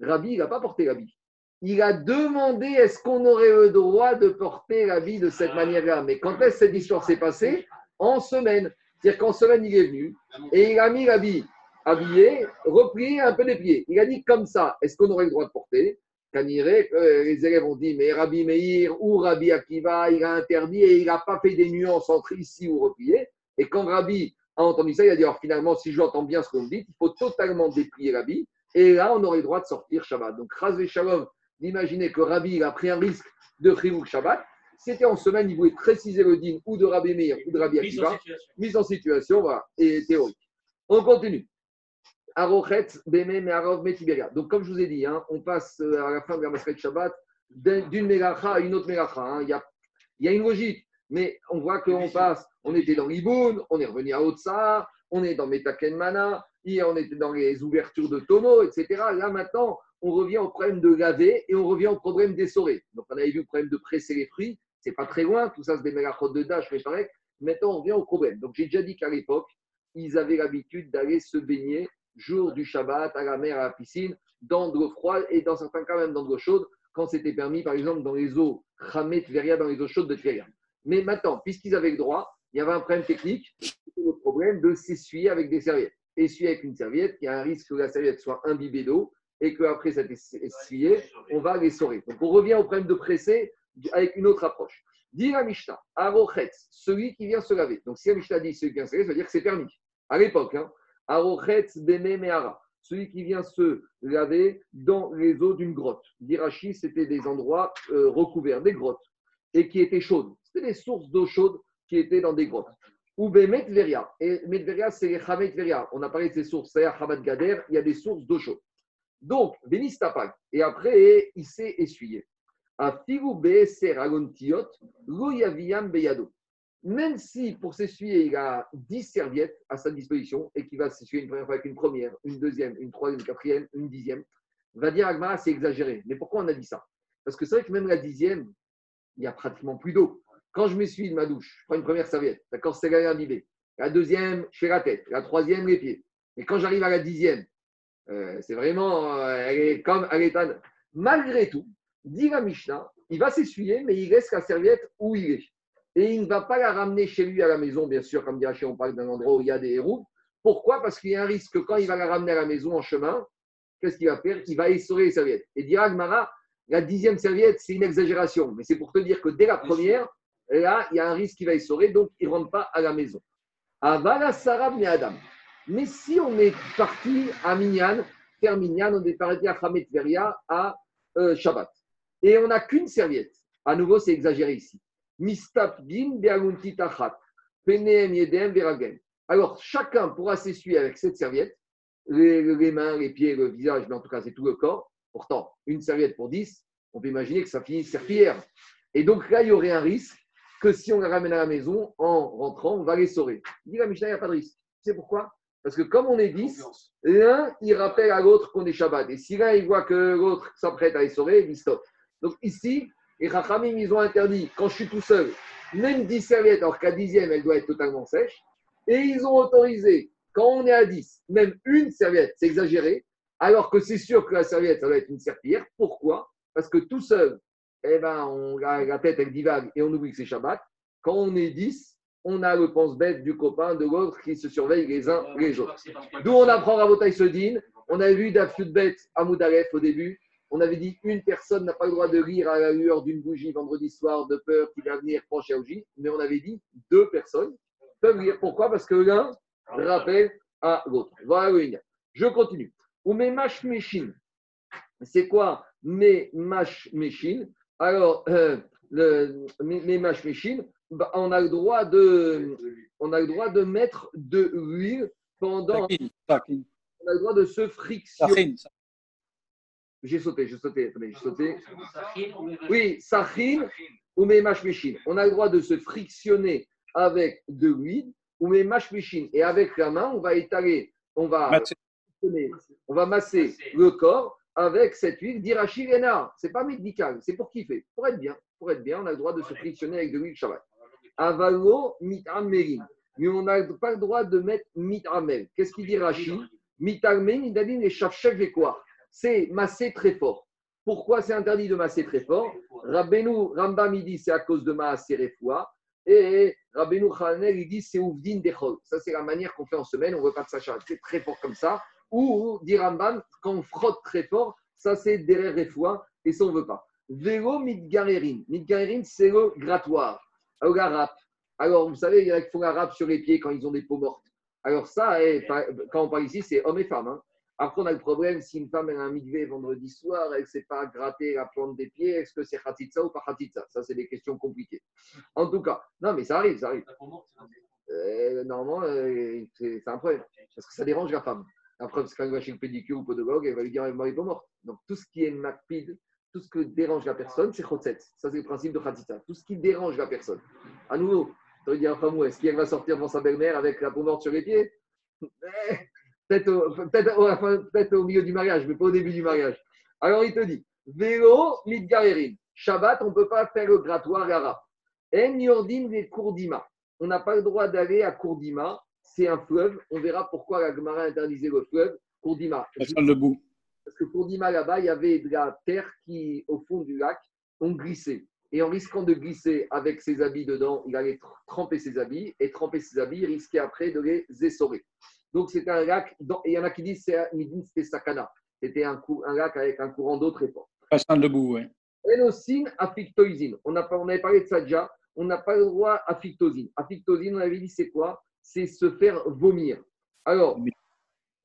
Rabbi, il n'a pas porté l'habit. Il a demandé est-ce qu'on aurait le droit de porter l'habit de cette manière-là? Mais quand est-ce que cette histoire s'est passée? En semaine. C'est-à-dire qu'en semaine, il est venu et il a mis l'habit habillé, replié, un peu déplié. Il a dit comme ça, est-ce qu'on aurait le droit de porter? Euh, les élèves ont dit, mais Rabbi Meir ou Rabbi Akiva, il a interdit et il n'a pas fait des nuances entre ici ou replié. Et quand Rabbi a entendu ça, il a dit, alors finalement, si je l'entends bien ce vous me dites, il faut totalement déplier l'habit. Et là, on aurait le droit de sortir Shabbat. Donc, Razvé Shalom, d'imaginer que Rabbi il a pris un risque de Chivuk Shabbat. C'était en semaine, il voulait préciser le din ou de Rabbi Meir ou de Rabbi Mise en Akiva situation. mise en situation, voilà, et théorique. On continue. Arochet, Beme, Meharov, Metiberia. Donc, comme je vous ai dit, hein, on passe euh, à la fin de la Masret Shabbat d'un- d'une Melacha à une autre Melacha. hein. Il y, a, il y a une logique, mais on voit qu'on passe, on était dans l'Iboun, on est revenu à Otsa, on est dans Metaken Mana, hier on était dans les ouvertures de tonneaux, etc. Là, maintenant, on revient au problème de laver et on revient au problème d'essorer. Donc, on avait vu le problème de presser les fruits, c'est pas très loin, tout ça, c'est des Melachot de Dash, mais pareil. Maintenant, on revient au problème. Donc, j'ai déjà dit qu'à l'époque, ils avaient l'habitude d'aller se baigner jour du Shabbat, à la mer, à la piscine, dans de l'eau froide et dans certains cas même dans de l'eau chaude, quand c'était permis, par exemple, dans les eaux Khamet Tveria, dans les eaux chaudes de Tveria. Mais maintenant, puisqu'ils avaient le droit, il y avait un problème technique, le problème de s'essuyer avec des serviettes. Essuyer avec une serviette, il y a un risque que la serviette soit imbibée d'eau et qu'après cet essuyé, on va l'essorer. Donc, on revient au problème de presser avec une autre approche. Dit la Mishnah, Arochetz, celui qui vient se laver. Donc, si la Mishnah dit celui qui vient se laver, ça veut dire que c'est permis. À l'époque, hein, Arochetz celui qui vient se laver dans les eaux d'une grotte. Dirachi, c'était des endroits euh, recouverts, des grottes, et qui étaient chaudes. C'était des sources d'eau chaude qui étaient dans des grottes. Ou Metveria. Et Metveria, c'est les Hametveria. On a parlé de ces sources, c'est Hamad Gader, il y a des sources d'eau chaude. Donc, Benistapag. Et après, il s'est essuyé. Yaviam Beyado. Même si pour s'essuyer, il a 10 serviettes à sa disposition et qu'il va s'essuyer une première fois avec une première, une deuxième, une troisième, une quatrième, une dixième, va dire Agmara, c'est exagéré. Mais pourquoi on a dit ça? Parce que c'est vrai que même la dixième, il n'y a pratiquement plus d'eau. Quand je m'essuie de ma douche, je prends une première serviette, d'accord, c'est la imbibée. La deuxième, je fais la tête. La troisième, les pieds. Et quand j'arrive à la dixième, euh, c'est vraiment, euh, elle est comme, elle est en- Malgré tout, dit la Mishnah, il va s'essuyer, mais il laisse la serviette où il est. Et il ne va pas la ramener chez lui à la maison, bien sûr, comme dit on parle d'un endroit où il y a des héros. Pourquoi? Parce qu'il y a un risque que quand il va la ramener à la maison en chemin, qu'est-ce qu'il va faire? Il va essorer les serviettes. Et dira Agmara, la dixième serviette, c'est une exagération, mais c'est pour te dire que dès la première, là, il y a un risque qui va essorer, donc il ne rentre pas à la maison. Avala Sarab mais Adam. Mais si on est parti à Minyan, faire Minyan, on est parti à Hamet Veria à euh, Shabbat, et on n'a qu'une serviette, à nouveau, c'est exagéré ici. Mistapgin be'agunti tachat, peneem yedem veragem. Alors, chacun pourra s'essuyer avec cette serviette, les, les mains, les pieds, le visage, mais en tout cas, c'est tout le corps. Pourtant, une serviette pour 10, on peut imaginer que ça finit serpillière. Et donc là, il y aurait un risque que si on la ramène à la maison, en rentrant, on va les saurer. Il dit la Mishnah, il n'y a pas de risque. Tu sais pourquoi? Parce que comme on est 10, l'un, il rappelle à l'autre qu'on est Shabbat. Et si l'un, il voit que l'autre s'apprête à les saurer, il stop. Donc ici, les Rachamim, ils ont interdit, quand je suis tout seul, même 10 serviettes, alors qu'à dixième, elle doit être totalement sèche. Et ils ont autorisé, quand on est à 10, même une serviette, c'est exagéré, alors que c'est sûr que la serviette, ça doit être une serpillière. Pourquoi? Parce que tout seul, eh ben, on a la tête, elle divague et on oublie que c'est Shabbat. Quand on est 10, on a le pense-bête du copain, de l'autre qui se surveille les uns les autres. D'où on apprend Rabotai Sodine. On a vu Dafyudbet à Moudalef au début. On avait dit une personne n'a pas le droit de rire à la lueur d'une bougie vendredi soir de peur qu'il va venir pencher à bougie. Mais on avait dit deux personnes peuvent rire. Pourquoi? Parce que l'un rappelle à l'autre. Voilà le. Je continue. Ou mes mash meshin. C'est quoi mes mash meshin Alors, euh, le, mes, mash meshin, bah, on a le droit de, on a le droit de mettre de l'huile pendant, on a le droit de se frictionner. J'ai sauté, j'ai sauté, attendez, j'ai sauté. Met- Oui, sachin ou mes mashmeshin. On a le droit de se frictionner avec de l'huile ou mes mashmeshin. Et avec la main, on va étaler, on va. On va masser le corps avec cette huile d'Irachi Lénard. Ce n'est pas médical, c'est pour kiffer. Pour être bien, pour être bien, on a le droit de se frictionner avec de l'huile Shabbat. Avalo mitamerin. Mais on n'a pas le droit de mettre mitamel. Qu'est-ce qu'il dit Rashi? Mitamel, il a dit les C'est masser très fort. Pourquoi c'est interdit de masser très fort? Rabbeinu, Rambam, il dit c'est à cause de Maaser Refoua. Et Rabbeinu Chanel, il dit c'est Ouvdin Dechol. Ça, c'est la manière qu'on fait en semaine. On ne veut pas de ça c'est très fort comme ça. Ou, dit Rambam, quand on frotte très fort, ça, c'est derrière Refoua. Et ça, on ne veut pas. Vélo Midgarerin. Midgarerin, c'est le grattoir. Alors, la. Alors, vous savez, il y en a qui font la râpe sur les pieds quand ils ont des peaux mortes. Alors, ça, eh, quand on parle ici, c'est hommes et femmes. hein. Après, on a le problème, si une femme elle a un migvé vendredi soir, elle ne sait pas gratter la plante des pieds, est-ce que c'est khatitsa ou pas khatitsa Ça, c'est des questions compliquées. En tout cas, non, mais ça arrive, ça arrive. Euh, normalement, euh, c'est un problème. Parce que ça dérange la femme. Après, parce qu'elle va chez le pédicure ou podologue, elle va lui dire elle est pas morte. Donc, tout ce qui est macpide, tout ce que dérange la personne, c'est chotset. Ça, c'est le principe de khatitsa. Tout ce qui dérange la personne. À nouveau, tu dire à la femme, est-ce qu'elle va sortir devant sa belle-mère avec la peau morte sur les pieds? Eh, Peut-être au, au- enfin, peut-être au milieu du mariage, mais pas au début du mariage. Alors, il te dit Vélo, midgarerin. Shabbat, on ne peut pas faire le grattoir gara. En yordim des Kourdima. On n'a pas le droit d'aller à Kourdima. C'est un fleuve. On verra pourquoi la Gemara interdisait le fleuve. Kourdima. Parce que Kourdima, là-bas, il y avait de la terre qui, au fond du lac, on glissait. Et en risquant de glisser avec ses habits dedans, il allait tr- tremper ses habits. Et tremper ses habits, il risquait après de les essorer. Donc, c'était un lac. dans- Et il y en a qui disent c'est- c'était Sakana. C'était un, lac avec un courant d'eau très fort. La salle de boue, oui. Énosine, afictoisine. On, a on avait parlé de ça déjà. On n'a pas le droit à fictosine. Afictosine, on avait dit c'est quoi? C'est se faire vomir. Alors,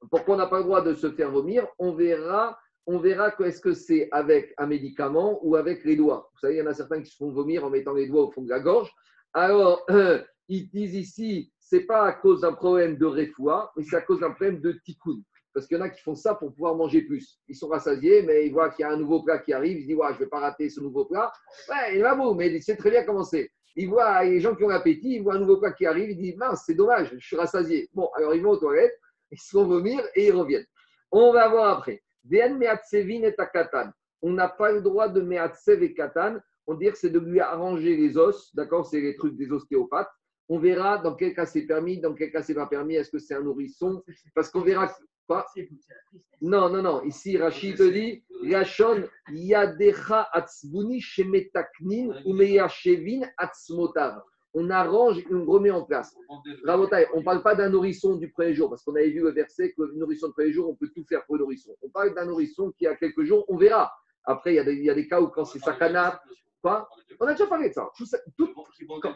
pourquoi on n'a pas le droit de se faire vomir On verra, on verra que est-ce que c'est avec un médicament ou avec les doigts. Vous savez, il y en a certains qui se font vomir en mettant les doigts au fond de la gorge. Alors, ils disent ici, c'est pas à cause d'un problème de réfoua, mais c'est à cause d'un problème de tikkun. Parce qu'il y en a qui font ça pour pouvoir manger plus. Ils sont rassasiés, mais ils voient qu'il y a un nouveau plat qui arrive. Ils se disent, ouais, je ne vais pas rater ce nouveau plat. Ouais, il va beau, mais c'est très bien comment Ils voient les gens qui ont l'appétit, ils voient un nouveau plat qui arrive, ils disent, mince, c'est dommage, je suis rassasié. Bon, alors ils vont aux toilettes, ils se font vomir et ils reviennent. On va voir après. On n'a pas le droit de meatsev et katan. On dit que c'est de lui arranger les os. D'accord C'est les trucs des ostéopathes. On verra dans quel cas c'est permis, dans quel cas c'est pas permis. Est-ce que c'est un nourrisson? Parce qu'on verra. La non, non, non. Ici, Rachid te dit Rachon yadecha atzbuni shemetaknin ou meyashevin atzmotav. On arrange et on remet en place. Rabotai, on ne parle pas d'un nourrisson du premier jour, parce qu'on avait vu le verset que le nourrisson du premier jour, on peut tout faire pour le nourrisson. On parle d'un nourrisson qui a quelques jours, on verra. Après, il y a des, il y a des cas où quand c'est sakana, quoi On a déjà parlé de ça. Tout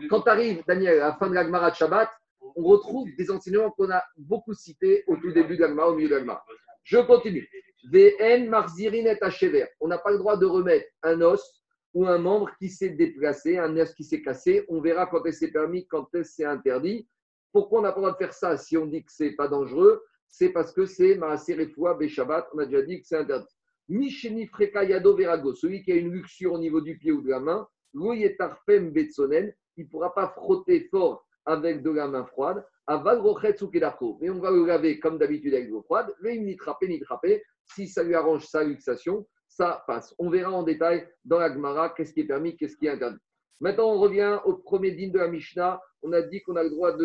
quand tu arrives, Daniel, à la fin de l'Agmara de Shabbat, on retrouve des enseignements qu'on a beaucoup cités au tout début l'Agmara, au milieu l'Agmara. Je continue. VN marzirin et. On n'a pas le droit de remettre un os ou un membre qui s'est déplacé, un os qui s'est cassé. On verra quand est-ce c'est permis, quand est-ce c'est interdit. Pourquoi on n'a pas le droit de faire ça si on dit que c'est pas dangereux? C'est parce que c'est Maaser Refoua Shabbat. On a déjà dit que c'est interdit. Misheni Freka Yado Verago, celui qui a une luxure au niveau du pied ou de la main, Lo Yetarfem Betsonen, il ne pourra pas frotter fort avec de la main froide. Mais on va le laver comme d'habitude avec de l'eau froide. Mais ni trapper, ni trapper. Si ça lui arrange sa luxation, ça passe. On verra en détail dans la Gemara qu'est-ce qui est permis, qu'est-ce qui est interdit. Maintenant, on revient au premier dîme de la Mishnah. On a dit qu'on a le droit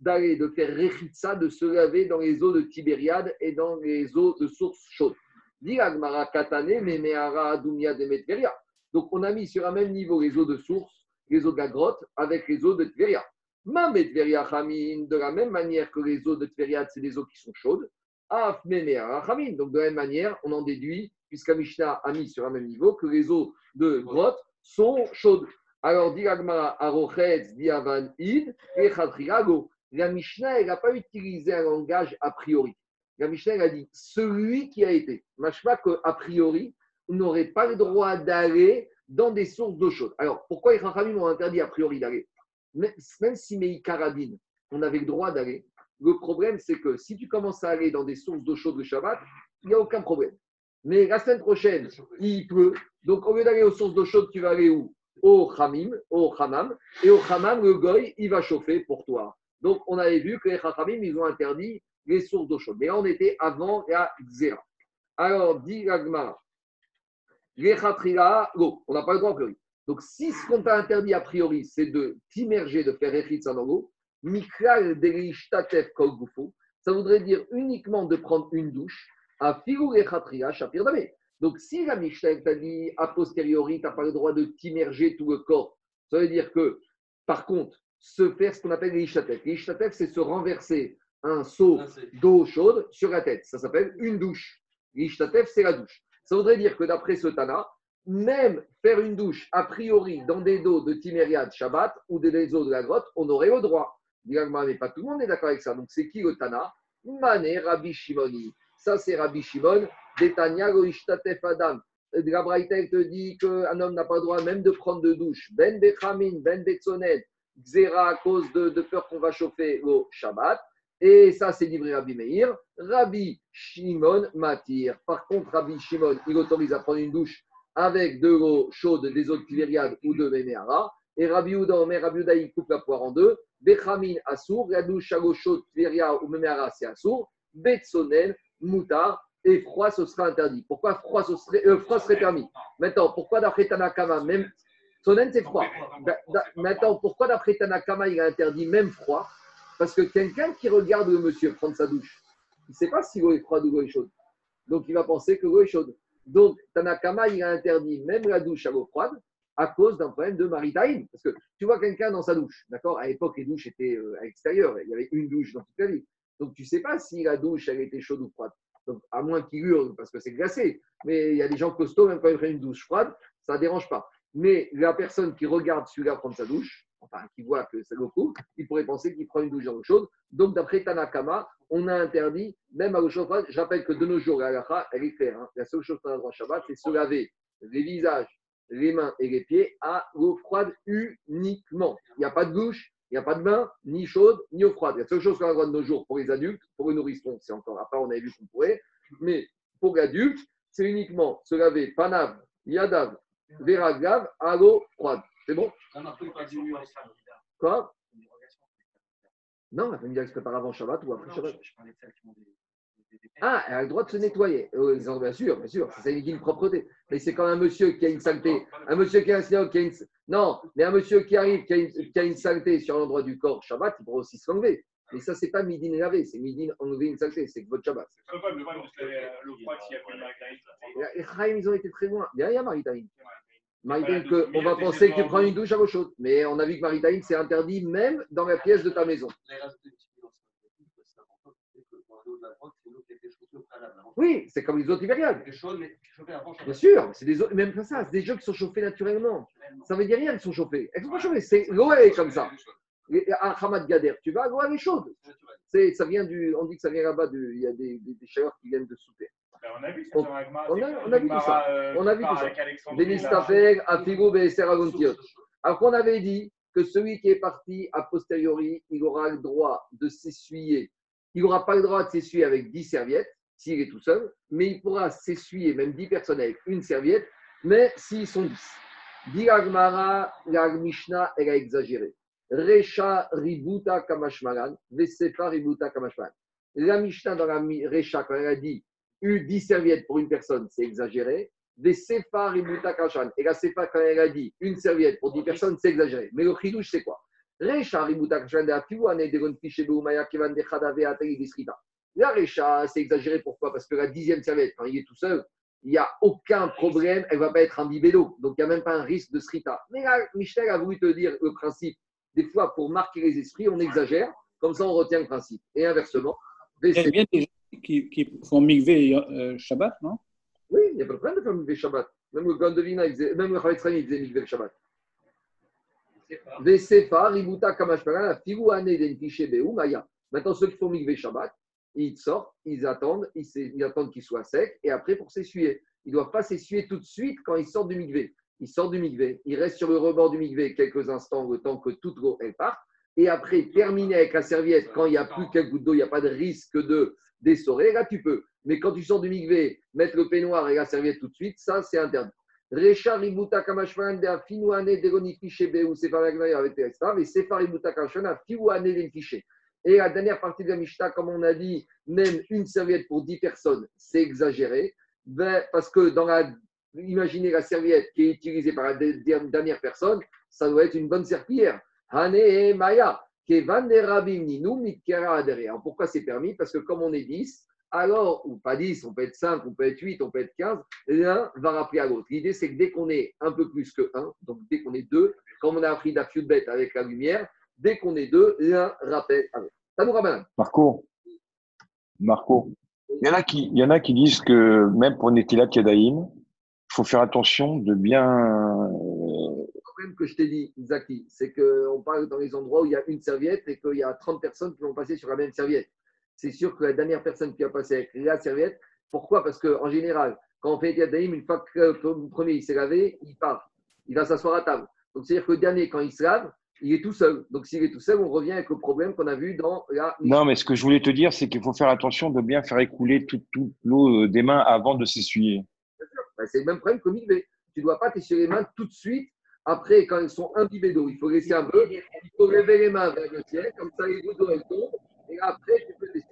d'aller, de faire rechitsa, de se laver dans les eaux de Tibériade et dans les eaux de source chaude. Dit la Gemara katane, memeara dumia de Metveria. Donc, on a mis sur un même niveau les eaux de source, les eaux de la grotte, avec les eaux de Tveria. De la même manière que les eaux de Tveria, c'est des eaux qui sont chaudes. Donc, de la même manière, on en déduit, puisqu'à Mishnah a mis sur un même niveau, que les eaux de grotte sont chaudes. Alors, dit Agmara, Arochetz, Diavan, Id, et. La Mishnah, n'a pas utilisé un langage a priori. La Mishnah, a dit celui qui a été. Machma qu'a priori, n'aurait pas le droit d'aller dans des sources d'eau chaude. Alors, pourquoi les Chachamim ont interdit a priori d'aller Même même si Meï Karadine, on avait le droit d'aller, le problème, c'est que si tu commences à aller dans des sources d'eau chaude le Shabbat, il n'y a aucun problème. Mais la semaine prochaine, il pleut. Donc, au lieu d'aller aux sources d'eau chaude, tu vas aller où? Au Hamim, au Hamam. Et au Hamam, le Goy, il va chauffer pour toi. Donc, on avait vu que les Chachamim, ils ont interdit les sources d'eau chaude. Mais on était avant la Xéra. Alors, dit Gagmara, les Chatrila, l'eau, on n'a pas le droit a priori. Donc, si ce qu'on t'a interdit a priori, c'est de t'immerger, de faire Echitza dans l'eau, Miklal Derishtatef Kol Gufo, ça voudrait dire uniquement de prendre une douche, à Filou et Chatrila, Shapir. Donc, si la Mishnah t'a dit a posteriori, tu n'as pas le droit de t'immerger tout le corps, ça veut dire que, par contre, se faire ce qu'on appelle l'ishtatef. L'ishtatef, c'est se renverser un seau d'eau chaude sur la tête. Ça s'appelle une douche. L'ishtatef, c'est la douche. Ça voudrait dire que d'après ce Tana, même faire une douche a priori dans des eaux de Timériade Shabbat ou des eaux de la grotte, on aurait le droit. Mais pas tout le monde est d'accord avec ça. Donc c'est qui le Tana? Mané Rabbi Shimoni. Ça c'est Rabbi Shimon. Detania Ishtatef Adam. Elle te dit qu'un homme n'a pas le droit même de prendre de douche. Ben Bechamin, Ben Betzonet, Xéra à cause de, de peur qu'on va chauffer au Shabbat. Et ça, c'est livré Rabbi Meir. Rabbi Shimon Matir. Par contre, Rabbi Shimon, il autorise à prendre une douche avec de l'eau chaude, des eaux de ou de Ménéara. Et Rabbi Ouda, Omer, il coupe la poire en deux. Bechamin, Assour. La douche à chaude, Tibériade ou Ménéara, c'est Assour. Betsonen, Moutar. Et froid, ce sera interdit. Pourquoi froid, ce serait, euh, permis? Maintenant, pourquoi d'après Tanakama, même. Sonen, c'est froid. Maintenant, pourquoi d'après Tanakama, il a interdit même froid? Parce que quelqu'un qui regarde le monsieur prendre sa douche, il ne sait pas si l'eau est froide ou l'eau est chaude. Donc, il va penser que l'eau est chaude. Donc, Tanakama, il a interdit même la douche à l'eau froide à cause d'un problème de maritime. Parce que tu vois quelqu'un dans sa douche, d'accord? À l'époque, les douches étaient euh, à l'extérieur. Il y avait une douche dans toute la vie. Donc, tu ne sais pas si la douche, elle était chaude ou froide. Donc, à moins qu'il hurle parce que c'est glacé. Mais il y a des gens costauds, même quand ils prennent une douche froide, ça ne dérange pas. Mais la personne qui regarde celui-là prendre sa douche, enfin, qui voit que ça l'eau coule, il pourrait penser qu'il prend une douche dans l'eau chaude. Donc, d'après Tanakama, on a interdit, même à l'eau chaude je rappelle que de nos jours, la elle est claire. hein. La seule chose qu'on a droit Shabbat, c'est se laver les visages, les mains et les pieds à l'eau froide uniquement. Il n'y a pas de douche, il n'y a pas de bain, ni chaude, ni eau froide. La seule chose qu'on a droit de nos jours pour les adultes, pour les nourrissons, c'est encore à part, on avait vu qu'on pourrait, mais pour l'adulte, c'est uniquement se laver panav, yadav, veragav, à l'eau froide. C'est bon? Quoi? Non, la famille se prépare avant Shabbat ou après Shabbat? Ah, elle a le droit de se nettoyer. Euh, ils ont- bien sûr, bien sûr. Ça indique une propreté. Mais c'est quand un monsieur qui a une saleté. Un monsieur qui a un sinoc, qui a une... Non, mais un monsieur qui arrive, qui a une, qui a une saleté sur l'endroit du corps, Shabbat, il pourra aussi se l'enlever. Mais ça, c'est pas midin lavé, c'est midin enlever une saleté, c'est que votre Shabbat. C'est pas le s'il y a plus de. Les Chaim, ils ont été très loin. Y a Maritaïm. Que on va penser que tu prends une douche à l'eau chaude. Mais on a vu que Maritaïm, c'est interdit même dans la pièce de ta maison. Oui, c'est comme les eaux tibériades. Bien sûr, c'est des eaux, même pas ça, c'est des eaux qui sont chauffées naturellement. Ça veut dire rien, elles sont chauffées. Elles sont pas chauffées, c'est l'eau est comme ça. À Hamad Gader, tu vas, l'eau elle est chaude. C'est, ça vient du, on dit que ça vient là-bas, de- il y a des, des, des chaleurs qui viennent de souper. Ben, On a vu On- ça dans on a- on a vu tout ça. On a vu tout ça. Des Des Nistafer, Afigo, Be'eser, Agontiot. Alors qu'on avait dit que celui qui est parti a posteriori, il aura le droit de s'essuyer. Il n'aura pas le droit de s'essuyer avec 10 serviettes, s'il est tout seul, mais il pourra s'essuyer, même 10 personnes avec une serviette, mais s'ils sont 10. Dilagmara, la Mishnah, elle a exagéré. Recha ributa kamashmalan, vesefa ributa kamashmalan. La Mishnah dans la Recha, quand elle a dit eu 10 serviettes pour une personne, c'est exagéré. Vesefa ributa kamashmalan. Et la Sefa, quand elle a dit une serviette pour 10 personnes, c'est exagéré. Mais le chidouche, c'est quoi? Recha. La Recha, c'est exagéré. Pourquoi? Parce que la dixième serviette, quand il est tout seul, il n'y a aucun problème, elle ne va pas être imbibée d'eau. Donc, il n'y a même pas un risque de srita. Mais là, Michel a voulu te dire le principe. Des fois, pour marquer les esprits, on exagère. Comme ça, on retient le principe. Et inversement, bien des qui, font migvé euh, Shabbat, non? Oui, il n'y a pas de problème de faire mikvé Shabbat. Même le faisait, même le Chavetz Chaim, il faisait mikvé le Shabbat. Vesefa, ributa kamashparan, la figu ane dentishe beu maya. Maintenant, ceux qui font mikvé Shabbat, ils sortent, ils attendent, ils, attendent qu'il soit sec, et après pour s'essuyer. Ils ne doivent pas s'essuyer tout de suite quand ils sortent du mikvé. Ils sortent du mikvé, ils restent sur le rebord du mikvé quelques instants, le temps que toute l'eau elle parte, et après terminer avec la serviette quand il n'y a plus quelques gouttes d'eau, il n'y a pas de risque de d'essorer, là tu peux. Mais quand tu sors du mikvé, mettre le peignoir et la serviette tout de suite, ça c'est interdit. Recha ributa kamashvan de afinuane de sefaragnaï avec. Mais sefaributa kamashvan afinuane de. Et la dernière partie de la Mishnah, comme on a dit, même une serviette pour 10 personnes, c'est exagéré. Ben, parce que dans la, imaginez la serviette qui est utilisée par la de- de- dernière personne, ça doit être une bonne serpillière. Hane et Maya, Pourquoi c'est permis? Parce que comme on est 10, alors, ou pas 10, on peut être 5, on peut être 8, on peut être 15, l'un va rappeler à l'autre. L'idée, c'est que dès qu'on est un peu plus que 1, donc dès qu'on est 2, comme on a appris d'Afiudbet avec la lumière, dès qu'on est 2, l'un rappelle à l'autre. Ça nous ramène. Marco, Marco, il y en a qui, disent que même pour Netilat Yadayim, il faut faire attention de bien. Problème que je t'ai dit, Zaki, c'est qu'on parle dans les endroits où il y a une serviette et qu'il y a 30 personnes qui vont passer sur la même serviette. C'est sûr que la dernière personne qui va passer avec la serviette, pourquoi? Parce qu'en général, quand on fait Yadaïm, une fois que le premier il s'est lavé, il part. Il va s'asseoir à table. Donc c'est-à-dire que le dernier, quand il se lave, il est tout seul. Donc s'il est tout seul, on revient avec le problème qu'on a vu dans la. Non, mais ce que je voulais te dire, c'est qu'il faut faire attention de bien faire écouler toute, toute l'eau euh, des mains avant de s'essuyer. Ben, c'est le même problème que Mikvé. Tu ne dois pas t'essuyer les mains tout de suite après quand elles sont imbibées d'eau. Il faut laisser un peu. Il faut lever les mains vers le ciel, comme ça les gouttes d'eau elles tombent. Et après, tu peux t'essuyer.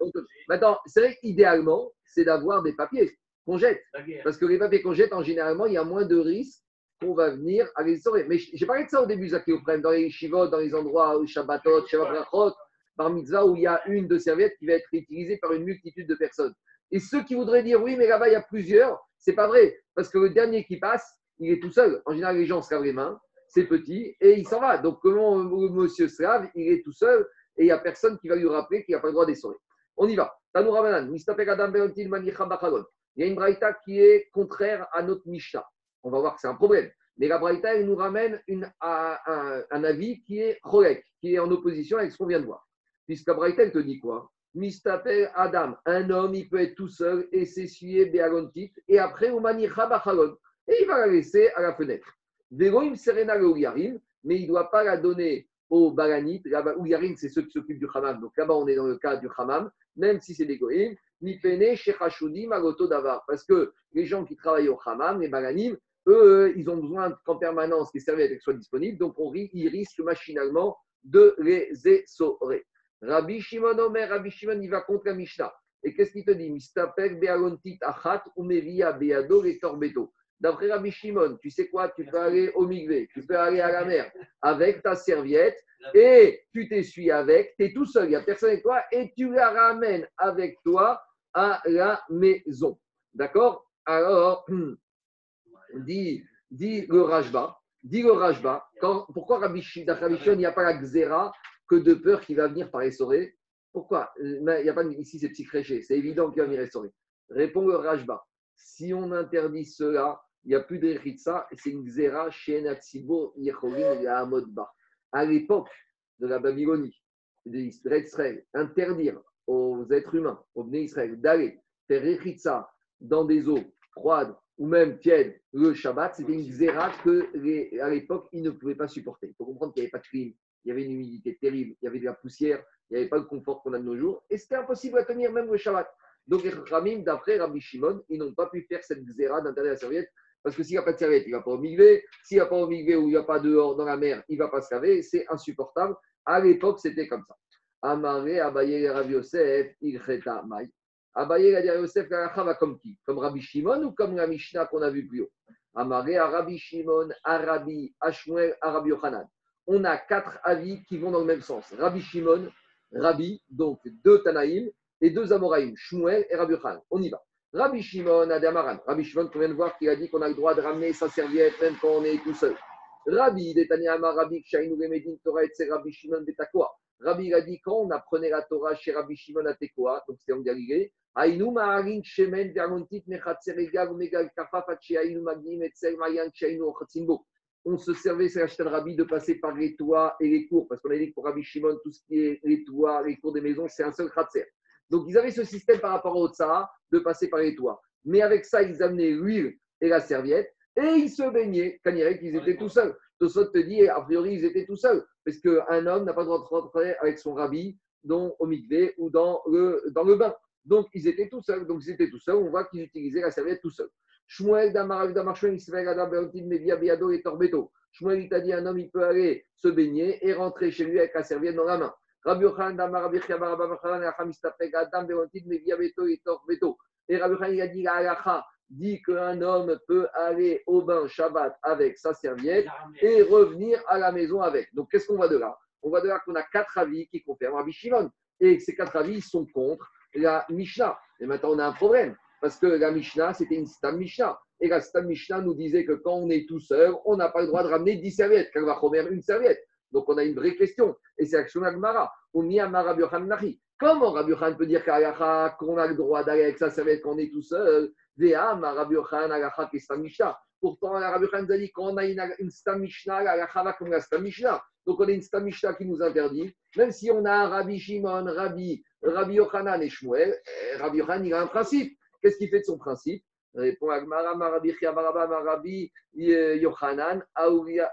Donc, maintenant, c'est vrai qu'idéalement, c'est d'avoir des papiers qu'on jette. Parce que les papiers qu'on jette, en généralement, il y a moins de risques qu'on va venir à les sauver. Mais j'ai parlé de ça au début, Zaki Oprem, dans les shivot, dans les endroits où Shabbatot, Shabbat par mitzvah, où il y a une de serviettes qui va être utilisée par une multitude de personnes. Et ceux qui voudraient dire oui, mais là-bas, il y a plusieurs, c'est pas vrai. Parce que le dernier qui passe, il est tout seul. En général, les gens se lavent les mains, c'est petit, et il s'en va. Donc, comment le monsieur se lave Il est tout seul, et il n'y a personne qui va lui rappeler qu'il n'a pas le droit d'essorer. On y va. Il y a une braïta qui est contraire à notre Mishnah. On va voir que c'est un problème. Mais la braïta, elle nous ramène une- à- un, avis qui est cholek, qui est en opposition avec ce qu'on vient de voir. Puisque la braïta, elle te dit quoi? Mistapek Adam, un homme, il peut être tout seul et s'essuyer Beagontit, et après, Umanicha Bachagon. Et il va la laisser à la fenêtre. Veroim Serena le mais il ne doit pas la donner aux Balanites. Là-bas, c'est ceux qui s'occupent du Hamam. Donc là-bas, on est dans le cas du Hamam, même si c'est des Goïm. Davar. Parce que les gens qui travaillent au Hamam, les Balanim, eux, ils ont besoin qu'en permanence les serviettes soient disponibles. Donc on, ils risquent machinalement de les essorer. Rabbi Shimon Omer, Rabbi Shimon, il va contre la Mishnah. Et qu'est-ce qu'il te dit? Mistapek beagontit achat umeria beado et torbeto. D'après Rabbi Shimon, tu sais quoi Tu peux aller au migvé, tu peux aller à la mer avec ta serviette et tu t'essuies avec, tu es tout seul, il n'y a personne avec toi et tu la ramènes avec toi à la maison. D'accord? Alors, dit, dit le Rajba, dit le Rajba, quand, pourquoi Rabbi Shimon, il n'y a pas la xéra que de peur qu'il va venir par essorer Pourquoi? Mais Il n'y a pas ici c'est psychréché, c'est évident qu'il va venir essorer. Répond le Rajba, si on interdit cela, il n'y a plus de Ritza, et c'est une xéra chez Natsibo Yecholim et Amodba. À l'époque de la Babylonie, d'Israël, interdire aux êtres humains, aux Bnei Israël, d'aller faire Ritza dans des eaux froides ou même tièdes le Shabbat, c'était une xéra que à l'époque, ils ne pouvaient pas supporter. Il faut comprendre qu'il n'y avait pas de clim, il y avait une humidité terrible, il y avait de la poussière, il n'y avait pas le confort qu'on a de nos jours, et c'était impossible à tenir même le Shabbat. Donc les d'après Rabbi Shimon, ils n'ont pas pu faire cette xéra d'interdire la serviette Parce que s'il n'y a pas de serviette, il ne va pas au migvé. S'il n'y a pas au migvé ou il n'y a pas dehors dans la mer, il ne va pas se laver. C'est insupportable. À l'époque, c'était comme ça. Amaré, Abaye, Rabbi Yosef, Ilcheta, Maï. Abaye, Rabbi Yosef, va comme qui? Comme Rabbi Shimon ou comme la Mishnah qu'on a vu plus haut? Amaré, Rabbi Shimon, Arabi, Ashmuel, Arabi Yochanan. On a quatre avis qui vont dans le même sens. Rabbi Shimon, Rabbi, donc deux Tanaïm et deux Amoraïm, Shmuel et Rabbi Yochanan. On y va. Rabbi Shimon, Adamaran. Rabbi Shimon, qu'on vient de voir, qui a dit qu'on a le droit de ramener sa serviette même quand on est tout seul. Rabbi, Detanyama, Rabbi, Remedin, Torah, Rabbi Shimon. Rabbi a dit quand on apprenait la Torah chez Rabbi Shimon à Tekoa, donc c'était en Galilée, Aïnou Maharin Shemen Vermontit Mechatzeregav Megal Kafaf Aïnou Mayan. On se servait, c'est l'acheteur Rabbi, de passer par les toits et les cours, parce qu'on a dit que pour Rabbi Shimon, tout ce qui est les toits, les cours des maisons, c'est un seul khatser. Donc ils avaient ce système par rapport au Tsaha de passer par les toits. Mais avec ça, ils amenaient l'huile et la serviette et ils se baignaient. Quand ils étaient tout seuls? Tosot te dit, a priori, ils étaient tout seuls. Parce qu'un homme n'a pas le droit de rentrer avec son rabbi dont, au mikvé ou dans le, dans le bain. Donc, ils étaient tout seuls. Donc, ils étaient tout seuls. On voit qu'ils utilisaient la serviette tout seuls. Shmuel Damar Damar Shmuel Media Biado et Torbeto. Shmuel, il t'a dit, un homme, il peut aller se baigner et rentrer chez lui avec la serviette dans la main. Rabbi Yochanan Rabbi Chiabar Rabbi Yochanan Istapek Adam Media Beto et Torbeto. Et Rabbi Yochanan, il a dit, la dit qu'un homme peut aller au bain Shabbat avec sa serviette et revenir à la maison avec. Donc, qu'est-ce qu'on voit de là On voit de là qu'on a quatre avis qui confirment Rabbi Shimon. Et ces quatre avis sont contre la Mishnah. Et maintenant, on a un problème. Parce que la Mishnah, c'était une Stam Mishnah. Et la Stam Mishnah nous disait que quand on est tout seul, on n'a pas le droit de ramener 10 serviettes, car on va remettre une serviette. Donc, on a une vraie question. Et c'est l'action d'Agmara. Comment Rabbi Khan peut dire qu'on a le droit d'aller avec sa serviette quand on est tout seul? Pourtant, Rabbi Khan nous a dit qu'on a une, une Stam Mishnah, la comme la Stam Mishnah. Donc, on a une Stam Mishnah qui nous interdit. Même si on a un Rabbi Shimon, Rabbi, Rabbi Yochanan et Shmuel, eh, Rabbi Yochanan, il a un principe. Qu'est-ce qu'il fait de son principe? Répond Agmara, Rabbi Chiabaraba, Rabbi Yochanan, Aouria.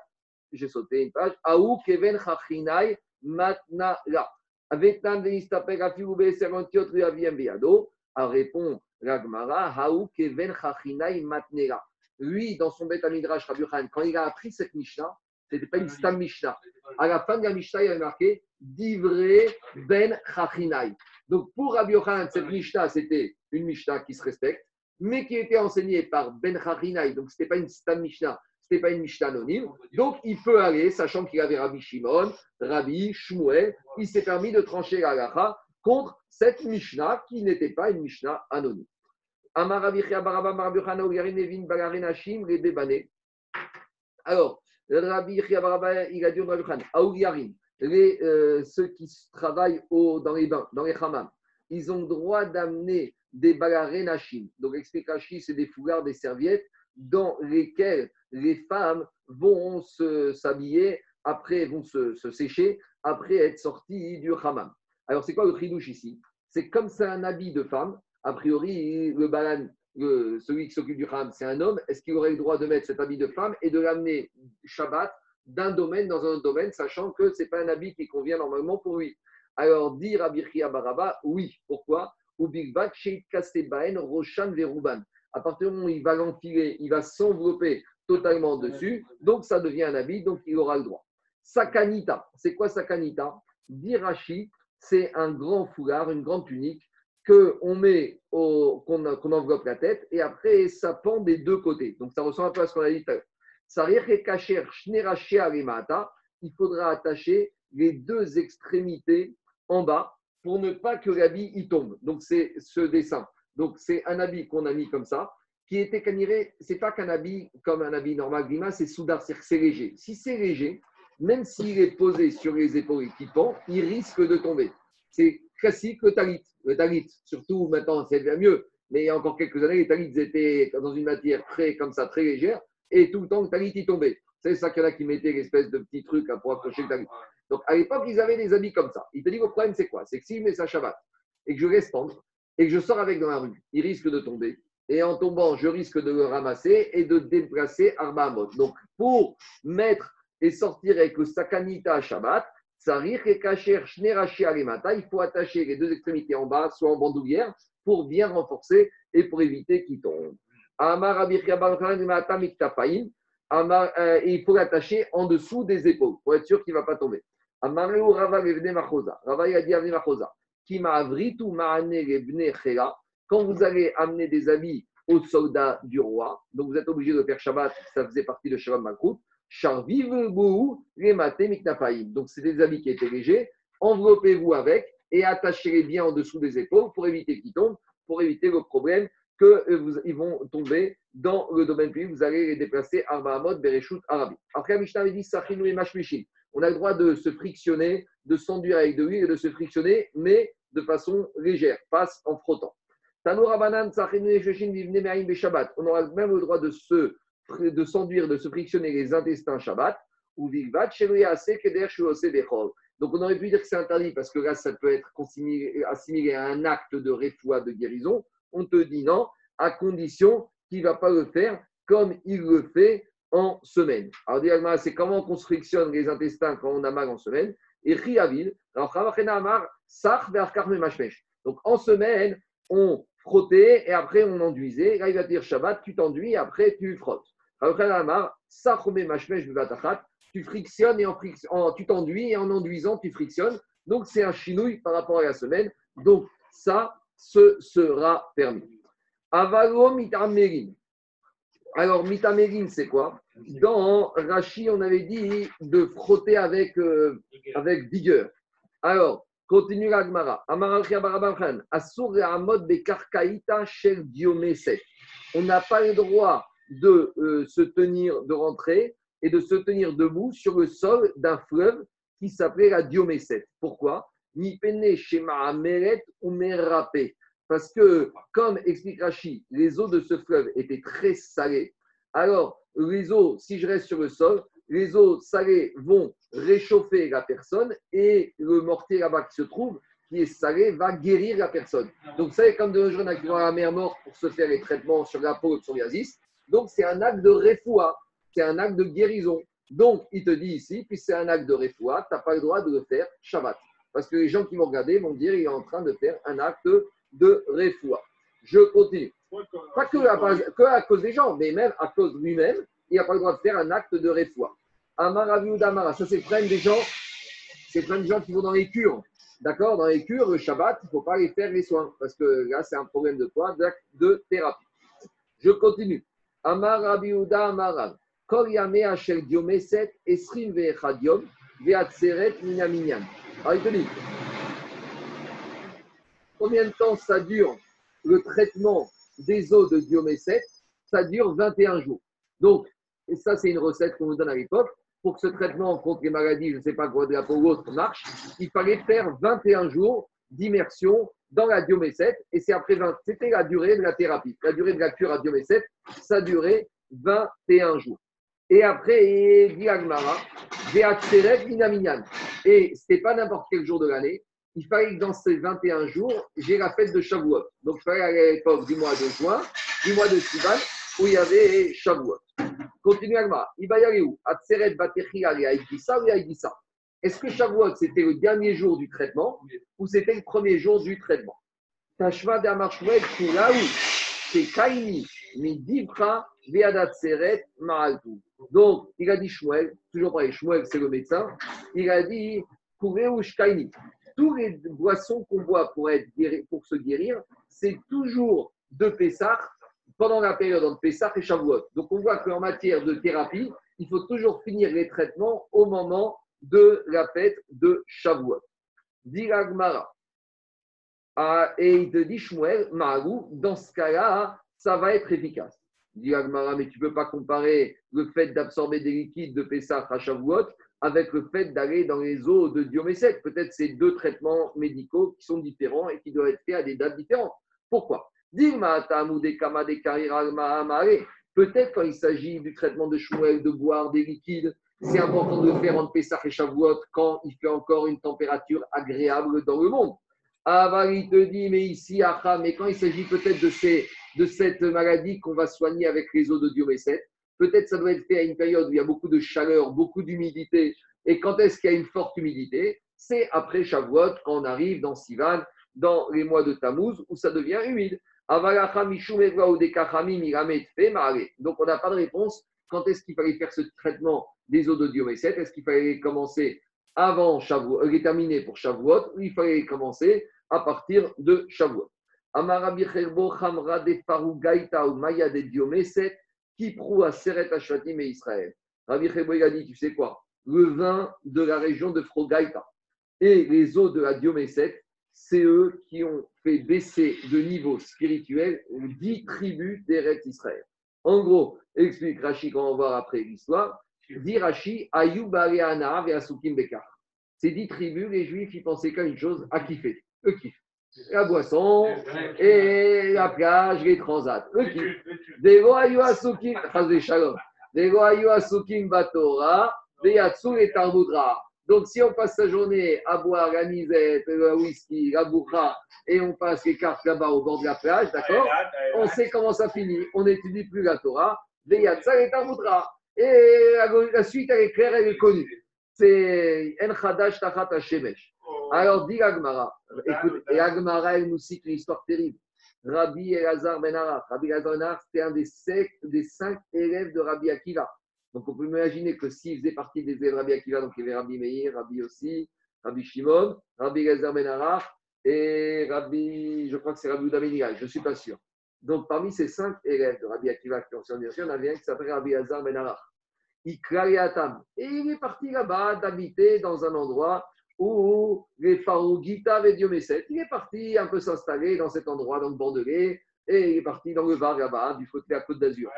J'ai sauté une page. Aou Keven Chachinai Matna La. Avetan Venistapek Afiou Beserantiot Riaviem Beado. Répond L'Agmara, Haou Keven Chachinai Matnera. Lui, dans son bête Midrash, Rabbi quand il a appris cette Mishnah, ce n'était pas une Stam Mishnah. À la fin de la Mishnah, il avait marqué Divré Ben Chachinai. Donc pour Rabbi Khan, cette Mishnah, c'était une Mishnah qui se respecte, mais qui était enseignée par Ben Chachinai. Donc ce n'était pas une Stam Mishnah, ce n'était pas une Mishnah anonyme. Donc il peut aller, sachant qu'il avait Rabbi Shimon, Rabbi Shmuel, il s'est permis de trancher la contre cette Mishnah qui n'était pas une Mishnah anonyme. Alors, Rabbi il a dit au Rabbi les, euh, ceux qui travaillent au, dans les bains, dans les hammams, ils ont le droit d'amener des balarenachim. Donc, explique c'est des foulards, des serviettes dans lesquelles les femmes vont s'habiller, après vont se, se, sécher, après être sorties du hammam. Alors, c'est quoi le tridouche ici? C'est comme c'est un habit de femme, a priori, le balan, celui qui s'occupe du hammam, c'est un homme. Est-ce qu'il aurait le droit de mettre cet habit de femme et de l'amener Shabbat d'un domaine dans un autre domaine, sachant que ce n'est pas un habit qui convient normalement pour lui? Alors, dire à Birkia Baraba, oui. Pourquoi? Roshan Veruban. À partir du moment où il va l'enfiler, il va s'envelopper totalement dessus, donc ça devient un habit, donc il aura le droit. Sakanita, c'est quoi Sakanita? Dirachi, c'est un grand foulard, une grande tunique qu'on met, qu'on enveloppe la tête et après ça pend des deux côtés. Donc ça ressemble un peu à ce qu'on a dit tout à l'heure. Il faudra attacher les deux extrémités en bas pour ne pas que l'habit y tombe. Donc c'est ce dessin. Donc c'est un habit qu'on a mis comme ça, qui était caniré. C'est pas qu'un habit comme un habit normal Grima, c'est soudar, c'est léger. Si c'est léger, même s'il est posé sur les épaules qui pend, il risque de tomber. C'est classique le talit. Le talit, surtout maintenant, c'est bien mieux. Mais il y a encore quelques années, les talits étaient dans une matière très, comme ça, très légère. Et tout le temps, le talit, il tombait. C'est ça qu'il y en a qui mettaient l'espèce de petit truc pour accrocher le talit. Donc, à l'époque, ils avaient des habits comme ça. Il te dit, le problème, c'est quoi? C'est que s'il met sa Shabbat et que je laisse pendre et que je sors avec dans la rue, il risque de tomber. Et en tombant, je risque de le ramasser et de déplacer Arba Donc, pour mettre et sortir avec le Sakanita Shabbat, il faut attacher les deux extrémités en bas, soit en bandoulière, pour bien renforcer et pour éviter qu'il tombe. Amar. Amar, euh, et il faut l'attacher en dessous des épaules pour être sûr qu'il ne va pas tomber. Amareu Rava. Rava a dit Machosa. Qui ma'ane. Quand vous allez amener des habits aux soldats du roi, donc vous êtes obligé de faire Shabbat, ça faisait partie de Shabbat Miktapaim. Donc c'est des habits qui étaient légers. Enveloppez-vous avec et attachez-les bien en dessous des épaules pour éviter qu'ils tombent, pour éviter le problème qu'ils vont tomber dans le domaine public. Vous allez les déplacer à Mahamod, Bereshut, Arabi. Après, Mishnah avait dit Sachinou et Mashmishim. On a le droit de se frictionner, de s'enduire avec de l'huile et de se frictionner, mais de façon légère, pas en frottant. On aura même le droit de se de s'enduire, de se frictionner les intestins Shabbat, ou Vigvat. Donc on aurait pu dire que c'est interdit parce que là, ça peut être assimilé à un acte de réfoua, de guérison. On te dit non, à condition qu'il ne va pas le faire comme il le fait en semaine. Alors, c'est comment on frictionne les intestins quand on a mal en semaine? Et Riavil, donc en semaine, on frottait et après on enduisait. Là, il va dire Shabbat, tu t'enduis et après tu frottes. Tu frictionnes et en, tu t'enduis et en enduisant, tu frictionnes. Donc, c'est un chinouille par rapport à la semaine. Donc, ça, ce sera permis. Avalo mitamerin. Alors, mitamerin, c'est quoi? Dans Rashi, on avait dit de frotter avec, euh, avec vigueur. Alors, continue la Gemara. Asur amod bekarkaïta shel diomeset. On n'a pas le droit de euh, se tenir, de rentrer et de se tenir debout sur le sol d'un fleuve qui s'appelait la Diomécète. Pourquoi? Parce que, comme explique Rashi, les eaux de ce fleuve étaient très salées. Alors, les eaux, si je reste sur le sol, les eaux salées vont réchauffer la personne et le mortier là-bas qui se trouve, qui est salé, va guérir la personne. Donc, vous savez, comme de nos jours, on a à la mer morte pour se faire les traitements sur la peau, sur psoriasis. Donc, c'est un acte de refoua, c'est un acte de guérison. Donc, il te dit ici, puis c'est un acte de refoua, tu n'as pas le droit de le faire Shabbat. Parce que les gens qui vont regarder vont dire il est en train de faire un acte de refoua. Je continue. Pas que à, cause des gens, mais même à cause de lui-même, il n'a pas le droit de faire un acte de refoua. Amara Damara, ça c'est plein des gens, c'est plein de gens qui vont dans les cures. D'accord? Dans les cures, le Shabbat, il ne faut pas les faire les soins. Parce que là, c'est un problème de quoi? De thérapie. Je continue. Amar Rabbi Uda Amarav. Kol Yame Hachel Diomeset Esrim Ve'echadiom Ve'atzeret Minaminyan. Alors il te dit, combien de temps ça dure le traitement des eaux de Diomécète Ça dure 21 jours. Donc, et ça c'est une recette qu'on nous donne à l'époque. Pour que ce traitement contre les maladies, je ne sais pas quoi, de la peau ou autre, marche, il fallait faire 21 jours d'immersion dans la diomécète, et c'est après 20, c'était la durée de la thérapie. La durée de la cure à diomécète, ça durait 21 jours. Et après, dit Agmara, Et ce n'était pas n'importe quel jour de l'année. Il fallait que dans ces 21 jours, j'ai la fête de Shavuot. Donc, il fallait à l'époque du mois de juin, du mois de Sivan, où il y avait Shavuot. Continue Agmara. où Atseret Batechia ou Aïdissa est-ce que Shavuot, c'était le dernier jour du traitement ou c'était le premier jour du traitement? Tashva d'Amarshoued, c'est Kaini, Midivra, Veadat Seret, Ma'altu. Donc, il a dit Shmuel, toujours pareil, Shmuel, c'est le médecin, il a dit Kureush Kaini. Tous les boissons qu'on boit pour, être pour se guérir, c'est toujours de Pessah pendant la période entre Pessah et Shavuot. Donc, on voit qu'en matière de thérapie, il faut toujours finir les traitements au moment de la fête de Shavuot. Dit ah, et il te dit Shmuel, Marou, dans ce cas-là, ça va être efficace. Dit mais tu ne peux pas comparer le fait d'absorber des liquides de Pessah à Shavuot avec le fait d'aller dans les eaux de Diomécète. Peut-être c'est deux traitements médicaux qui sont différents et qui doivent être faits à des dates différentes. Pourquoi? Peut-être quand il s'agit du traitement de Shmuel, de boire des liquides, c'est important de le faire entre Pessah et Shavuot quand il fait encore une température agréable dans le monde. Aval, il te dit, mais ici, mais quand il s'agit peut-être de, de cette maladie qu'on va soigner avec les eaux de Diomécète, peut-être ça doit être fait à une période où il y a beaucoup de chaleur, beaucoup d'humidité. Et quand est-ce qu'il y a une forte humidité? C'est après Shavuot, quand on arrive dans Sivan, dans les mois de Tammuz, où ça devient humide. Donc, on n'a pas de réponse. Quand est-ce qu'il fallait faire ce traitement des eaux de Diomèset Est-ce qu'il fallait commencer avant Shavuot, euh, terminer pour Shavuot, ou il fallait commencer à partir de Shavuot? Chamra de Faru Gaïta ou Maya de Diomeset, qui prouve à Seret Ashvatim et Israël. Rabbi Cherbo, il a dit, tu sais quoi? Le vin de la région de Frogaïta et les eaux de la Diomeset, c'est eux qui ont fait baisser de niveau spirituel dix tribus d'Eret Israël. En gros, explique Rashi, quand on va voir après l'histoire, dit Rashi, Ayub et Asukim Bekar. Ces dix tribus, les Juifs, ils pensaient qu'à une chose, à kiffer, le kiff. La boisson et la plage, les transats, le kiff. Dego Ayu Asukim, Dego Ayu Asukim Batora, Deyatsu et Tarmudra. Donc, si on passe sa journée à boire la misette, le whisky, la bourra, et on passe les cartes là-bas au bord de la plage, d'accord On sait comment ça finit. On n'étudie plus la Torah. Et. Et la, suite, elle est claire, elle est connue. C'est En Khadash Tachat Hashemesh. Alors, dit Agmara. Écoute, et Agmara, elle nous cite une histoire terrible. Rabbi Elazar Ben. Rabbi Elazar Ben c'était un des, des cinq élèves de Rabbi Akiva. Donc, on peut imaginer que s'il faisait partie des élèves Rabbi Akiva, donc il y avait Rabbi Meir, Rabbi aussi, Rabbi Shimon, Rabbi Elazar Ben et Rabbi, je crois que c'est Rabbi Uda je ne suis pas sûr. Donc, parmi ces cinq élèves de Rabbi Akiva qui ont sur il y en avait un qui s'appelle Rabbi Ben Araf. Et il est parti là-bas d'habiter dans un endroit où les Farougita et Dioméset. Il est parti un peu s'installer dans cet endroit, dans le Bordelais, et il est parti dans le Var là-bas, du côté de la Côte d'Azur.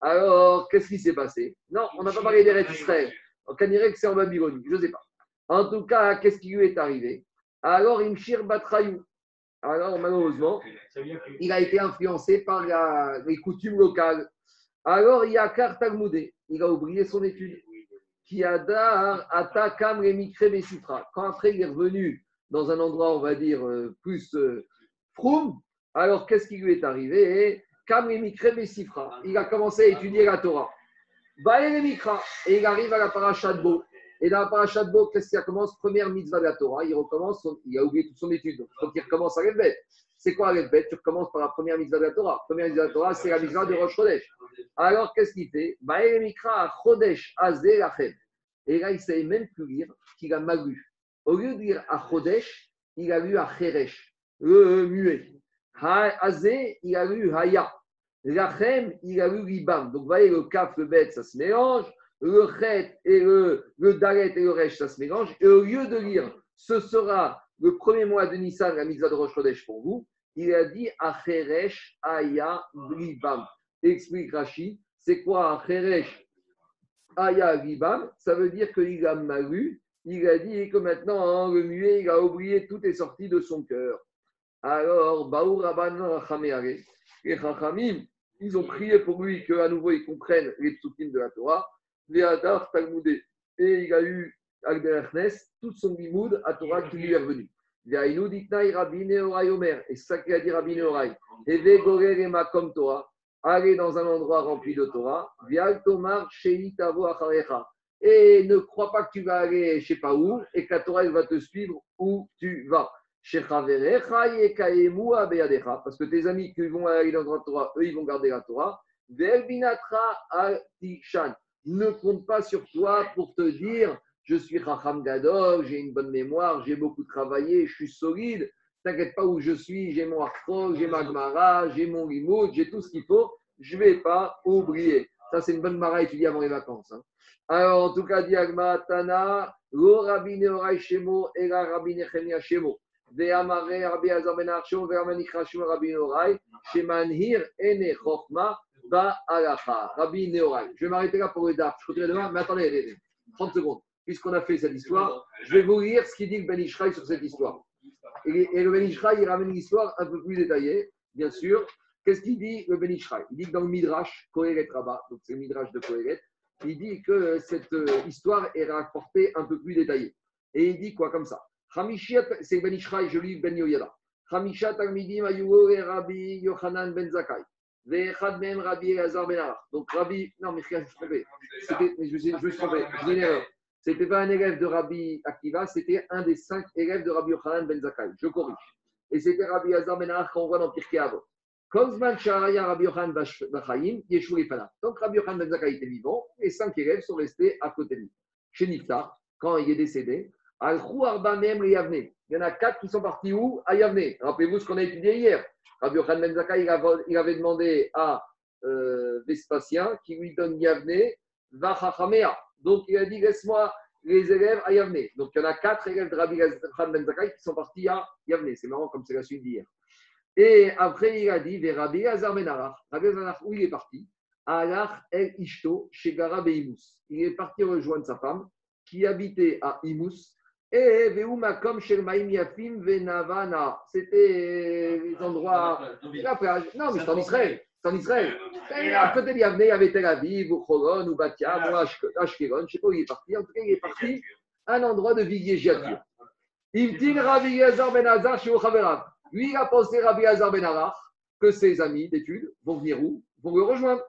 Alors, qu'est-ce qui s'est passé? Non, on n'a pas parlé des Israël. On dirait que c'est en Babylonie, je ne sais pas. En tout cas, qu'est-ce qui lui est arrivé? Alors, Imshir Batrayou. Alors, malheureusement, il a été influencé par les coutumes locales. Alors, il y a Kartagmoudé il a oublié son étude. Qui Atakam Quand après il est revenu dans un endroit, on va dire, euh, plus euh, froum, alors qu'est-ce qui lui est arrivé Il a commencé à étudier la Torah. Et il arrive à la paracha de. Et dans la paracha de qu'est-ce qu'il commence Première mitzvah de la Torah. Il recommence, il a oublié toute son étude. Donc, il recommence à bête. C'est quoi bête Tu recommences par la première mitzvah de la Torah. Première mitzvah de la Torah, c'est la mitzvah de Rosh Chodesh. Alors, qu'est-ce qu'il fait? Chodesh. Et là, il ne savait même plus lire qu'il a mal lu. Au lieu de lire à Chodesh, il a lu à Cheresh, le muet. Azé, il a lu Haya. Lachem, il a lu Ribam. Donc, vous voyez, le kaf, le bet, ça se mélange. Le chet et le, le dalet et le resh, ça se mélange. Et au lieu de lire, ce sera le premier mois de Nissan, la mitzvah de Rosh pour vous, il a dit Acheresh Aya Ribam. Explique Rashi, c'est quoi Acheresh Aya Ribam? Ça veut dire qu'il a mal lu. Il a dit que maintenant, hein, le muet, il a oublié toutes les sorties de son cœur. Alors, Baou Rabban les Chachamim, ils ont prié pour lui qu'à nouveau il comprenne les psukim de la Torah. Ve'adar Talmudé. Et il a eu, avec toute son limoud à Torah qui lui est revenu. Et ça qu'il a dit Rabbi Neorai. comme Torah. Allez dans un endroit rempli de Torah. Et ne crois pas que tu vas aller je sais pas où et que la Torah va te suivre où tu vas. Parce que tes amis qui vont aller dans la Torah, eux, ils vont garder la Torah. Ne compte pas sur toi pour te dire je suis Racham Gadol, j'ai une bonne mémoire, j'ai beaucoup travaillé, je suis solide. T'inquiète pas où je suis, j'ai mon arthrose, j'ai ma gmara, j'ai mon limoud, j'ai tout ce qu'il faut. Je ne vais pas oublier. Ça, c'est une bonne mara à étudier avant les vacances. Hein. Alors, en tout cas, Diagma Tana, Lo Rabbi Neorai Shemo, Ela Rabbi Nechemia Shemo. Ben. Je vais m'arrêter là pour le DAF. Je continue demain, mais attendez, 30 secondes puisqu'on a fait cette histoire, je vais vous lire ce qu'il dit le Ben Ishraï sur cette histoire. Et, le Ben Ishraï, il ramène l'histoire un peu plus détaillée, bien sûr. Qu'est-ce qu'il dit le Ben Ishraï? Il dit que dans le Midrash, Kohelet Rabbah, donc c'est le Midrash de Kohelet, il dit que cette euh, histoire est rapportée un peu plus détaillée. Et il dit quoi comme ça? C'est Ben Ishraï, je lis Ben Yoyada. Hamishat Talmidim Ayugo Rabbi Yochanan Ben Zakai. Vechad Ben Rabbi Elazar Ben Arach. Donc Rabbi, non mais je me suis trompé. Je me suis trompé, je dis une erreur. Ce n'était pas un élève de Rabbi Akiva, c'était un des cinq élèves de Rabbi Yochanan Ben Zakai. Je corrige. Et c'était Rabbi Hazar Ben qu'on voit dans Pirkei Kozman Shahaya Rabbi Yochanan Bash- Bachaim, Yeshua Lefanav. Donc Rabbi Yochanan Ben Zakkai était vivant, les cinq élèves sont restés à côté de lui. Chez Niftar, quand il est décédé, Il y en a quatre qui sont partis où? À Yavne. Rappelez-vous ce qu'on a étudié hier. Rabbi Yochanan Ben Zakkai, il avait- demandé à euh, Vespasien qui lui donne Yavne. Donc il a dit laisse-moi les élèves à Yavne. Donc il y en a quatre élèves de Rabbi Yochanan Ben Zakkai qui sont partis à Yavne. C'est marrant comme c'est la suite d'hier. Et après, il a dit, vers Rabbi Hazar Ben Arach. Rabbi Hazar Ben où il est parti? Alach El Ishto, chez Gara. Il est parti rejoindre sa femme, qui habitait à Imous. Et Venavana. C'était les endroits. La plage. Non, mais c'est en Israël. C'est en Israël. Et à côté de Yavne, il y avait Tel Aviv, ou Choron, ou Batia, ou Ashke- Ashkelon. Je ne sais pas où il est parti. En tout cas, il est parti à un endroit de villégiature. Imtin Rabbi Hazar Ben Hazar chez. Lui, il a pensé Rabbi Hazar Ben Arach que ses amis d'études vont venir où? Vont le rejoindre.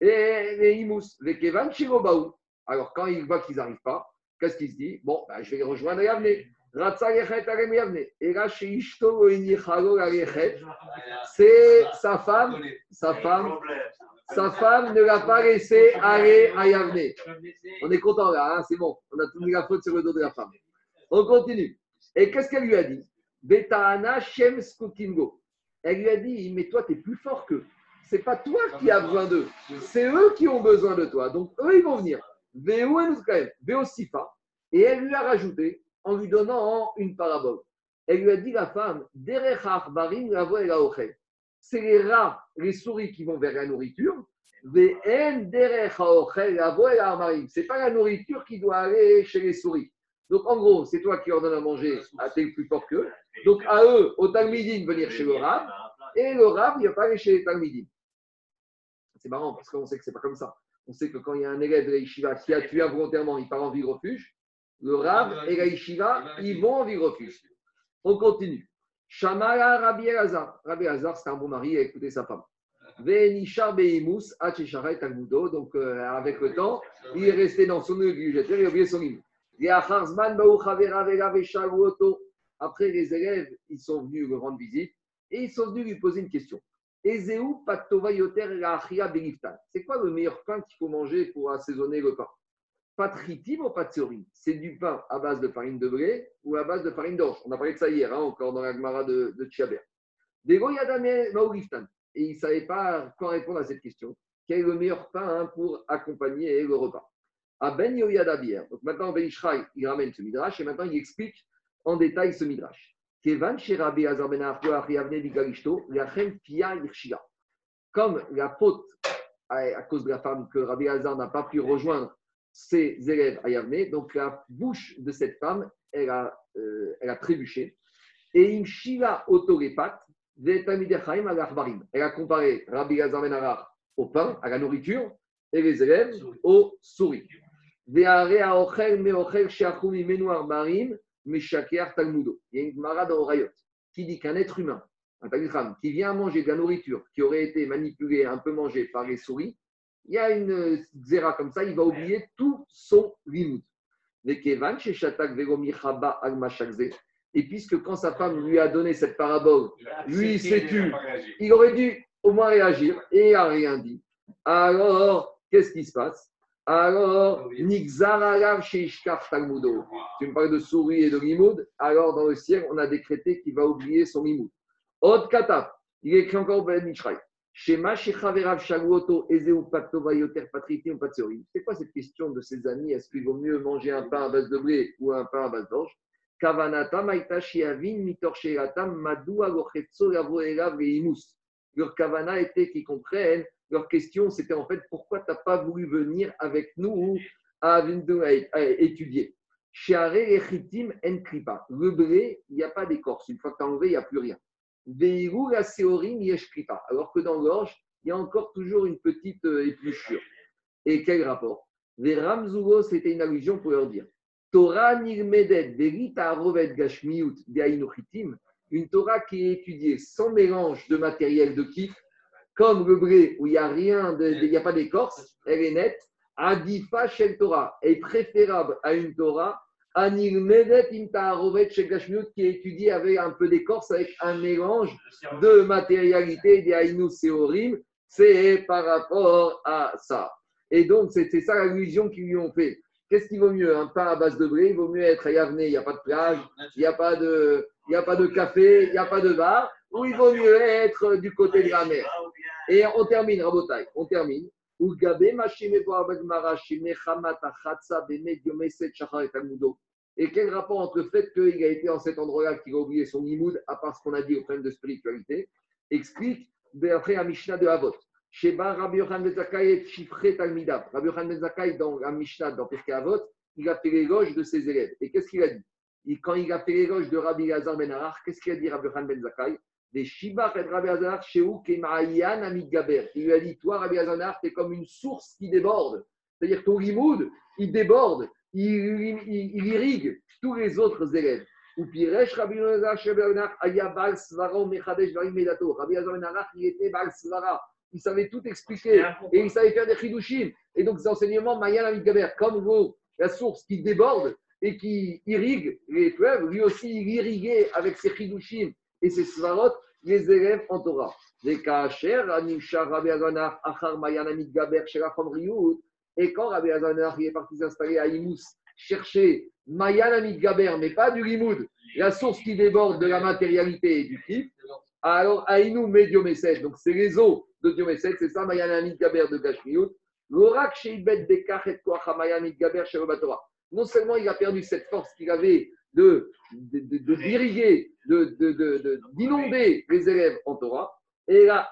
Et les Imous, les Kevan Shirobaou. Alors, quand il voit qu'ils n'arrivent pas, qu'est-ce qu'il se dit? Bon, ben, je vais rejoindre Yavne. Et là, Ishto c'est sa femme, sa femme, sa femme ne l'a pas laissé aller à Yavne. On est content là, hein, c'est bon. On a tout mis la faute sur le dos de la femme. On continue. Et qu'est-ce qu'elle lui a dit? Betahana Shem. Elle lui a dit Mais toi, tu es plus fort qu'eux. C'est pas toi qui as besoin d'eux. C'est eux qui ont besoin de toi. Donc, eux, ils vont venir. Sifa. Et elle lui a rajouté en lui donnant une parabole. Elle lui a dit La femme. C'est les rats, les souris qui vont vers la nourriture. C'est pas la nourriture qui doit aller chez les souris. Donc, en gros, c'est toi qui leur donnes à manger, à tes plus fort qu'eux. Donc, à eux, au Talmidim, venir chez le Rav. Et le Rav, il ne va pas aller chez les Talmidim. C'est marrant parce qu'on sait que c'est pas comme ça. On sait que quand il y a un élève de la Yeshiva qui a tué involontairement, il part en ville refuge. Le Rav et la Yeshiva, ils vont en ville refuge. On continue. Shamara Rabbi Elazar. Rabbi Elazar, c'était un bon mari, il a écouté sa femme. Donc, euh, avec le temps, il est resté dans son obligatoire, il a oublié son livre. Après, les élèves, ils sont venus lui rendre visite et ils sont venus lui poser une question. C'est quoi le meilleur pain qu'il faut manger pour assaisonner le pain? Patritim ou patsorim C'est du pain à base de farine de blé ou à base de farine d'orge. On a parlé de ça hier, hein, encore dans la Gemara de, de Tchaber. Dego yadame maouliftan. Et il ne savait pas quoi répondre à cette question. Quel est le meilleur pain hein, pour accompagner le repas? À Ben Yoyadabir. Donc maintenant, Ben Ishraï, il ramène ce midrash et maintenant il explique en détail ce midrash. Ben. Comme la faute à, cause de la femme que Rabbi Hazar n'a pas pu rejoindre ses élèves à Yavne, donc la bouche de cette femme, elle a, euh, elle a trébuché. Et Imshila Otorepat, Elle a comparé Rabbi Hazar Ben Arar au pain, à la nourriture, et les élèves aux souris. Il y a une Gemara dans Orayot qui dit qu'un être humain, un Talmud qui vient manger de la nourriture qui aurait été manipulée, un peu mangée par les souris, il y a une zéra comme ça, il va oublier tout son limoud. Et puisque quand sa femme lui a donné cette parabole, lui il s'est tu, il aurait dû au moins réagir et il n'a rien dit. Alors, qu'est-ce qui se passe? Alors, Nixar Alav Sheishkar Talmudo. Tu me parles de souris et de limoud. Alors, dans le ciel, on a décrété qu'il va oublier son limoud. Od Kataf, il écrit encore Ben Mishraï. Shema Shechaverav Shaguoto Ezeu Patova Yoter Patriti ou Patsorim. C'est quoi cette question de ses amis Est-ce qu'il vaut mieux manger un pain à base de blé ou un pain à base d'orge? Kavanata Maïta Shiavin Mitor Sheratam Madou Agochetso Lavo Elav Leimus. Leur kavana était qu'ils comprennent leur question, c'était en fait pourquoi tu n'as pas voulu venir avec nous à, à, étudier? Le blé, il n'y a pas d'écorce. Une fois que tu as enlevé, il n'y a plus rien. Alors que dans l'orge, il y a encore toujours une petite euh, épluchure. Et quel rapport? Veramzugo, c'était une allusion pour leur dire Torah nirmedet verita rovet gashmiut. Une Torah qui est étudiée sans mélange de matériel de kiff, comme le blé où il n'y a rien, de- il n'y a pas d'écorce, elle est nette. Adifa shel Torah est préférable à une Torah Anil Medet Imta Rovet chez Gashmiut, qui est étudié avec un peu d'écorce, avec un mélange de matérialité, des Aïnous Seorim, c'est par rapport à ça. Et donc, c'est c'est ça l'allusion qu'ils lui ont fait. Qu'est-ce qui vaut mieux Un pain à base de blé, il vaut mieux être à Yavne, il n'y a pas de plage, il n'y a, pas de- il y a pas de café, il n'y a pas de bar, ou il vaut mieux être du côté de la mer? Et on termine, Rabotai, on termine. Et. Et quel rapport entre le fait qu'il a été en cet endroit-là, qu'il a oublié son limoud, à part ce qu'on a dit au problème de spiritualité, explique d'après la Mishnah de Havot. Sheba Rabbi Yochanan ben Zakkai et Shifre Talmidav. Rabbi Yochanan ben Zakkai, dans la Mishnah, dans Pirkei Avot, il a fait l'éloge de ses élèves. Et qu'est-ce qu'il a dit? Il- Quand il a fait l'éloge de Rabbi Lazar ben Arar, qu'est-ce qu'il a dit Rabbi Yochanan ben Zakkai Des Shibach et Rabbi Lazar, Shehu Kemaayan Amid Gaber. Il lui a dit Toi, Rabbi Lazar Arar, tu es comme une source qui déborde. C'est-à-dire ton limoud, il déborde, il, il- il- il irrigue tous les autres élèves. Ou Piresh Rabbi Lazar Arar, Aya Baal Svara Mechadesh Varim Medato. Rabbi Lazar ben il était Baal Svara. Il savait tout expliquer et il savait faire des chidushim. Et donc, ces enseignements, Mayan Amit Gaber, comme l'eau, la source qui déborde et qui irrigue les fleuves, lui aussi, il irriguait avec ses chidushim et ses svarot les élèves en Torah. Les kacher, Anisha, Rabbi Azanar, Achar, Mayan Amit Gaber, Sherachom Riout. Et quand Rabbi Azanar est parti s'installer à Imous, chercher Mayan Amit Gaber, mais pas du limoud, la source qui déborde de la matérialité et du kif, alors Aïnou met Diomèsède. Donc c'est les eaux de Diomèsède, c'est ça, Mayanamid Gaber de Gashmiut. L'orak Sheibet Bekach et Koach Mayanamid Gaber Torah. Non seulement il a perdu cette force qu'il avait de, de, de, de- d'inonder les élèves en Torah, et là,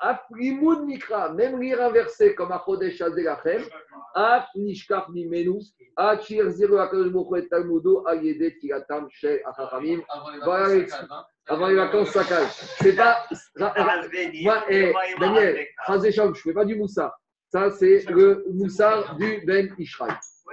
Mikra, même lire un verset comme Achodesh Azelachem, Af Nishkaf Mimenu, Achir Zero Akadosh Baruch Hu et Talmudo, Ayedet Tilatam Shel Achamim. Voilà les- Avant les vacances, ça calme. C'est pas. Moi, eh, Daniel, je ne fais pas du moussard. Ça, c'est le moussard du Ben Ishraï.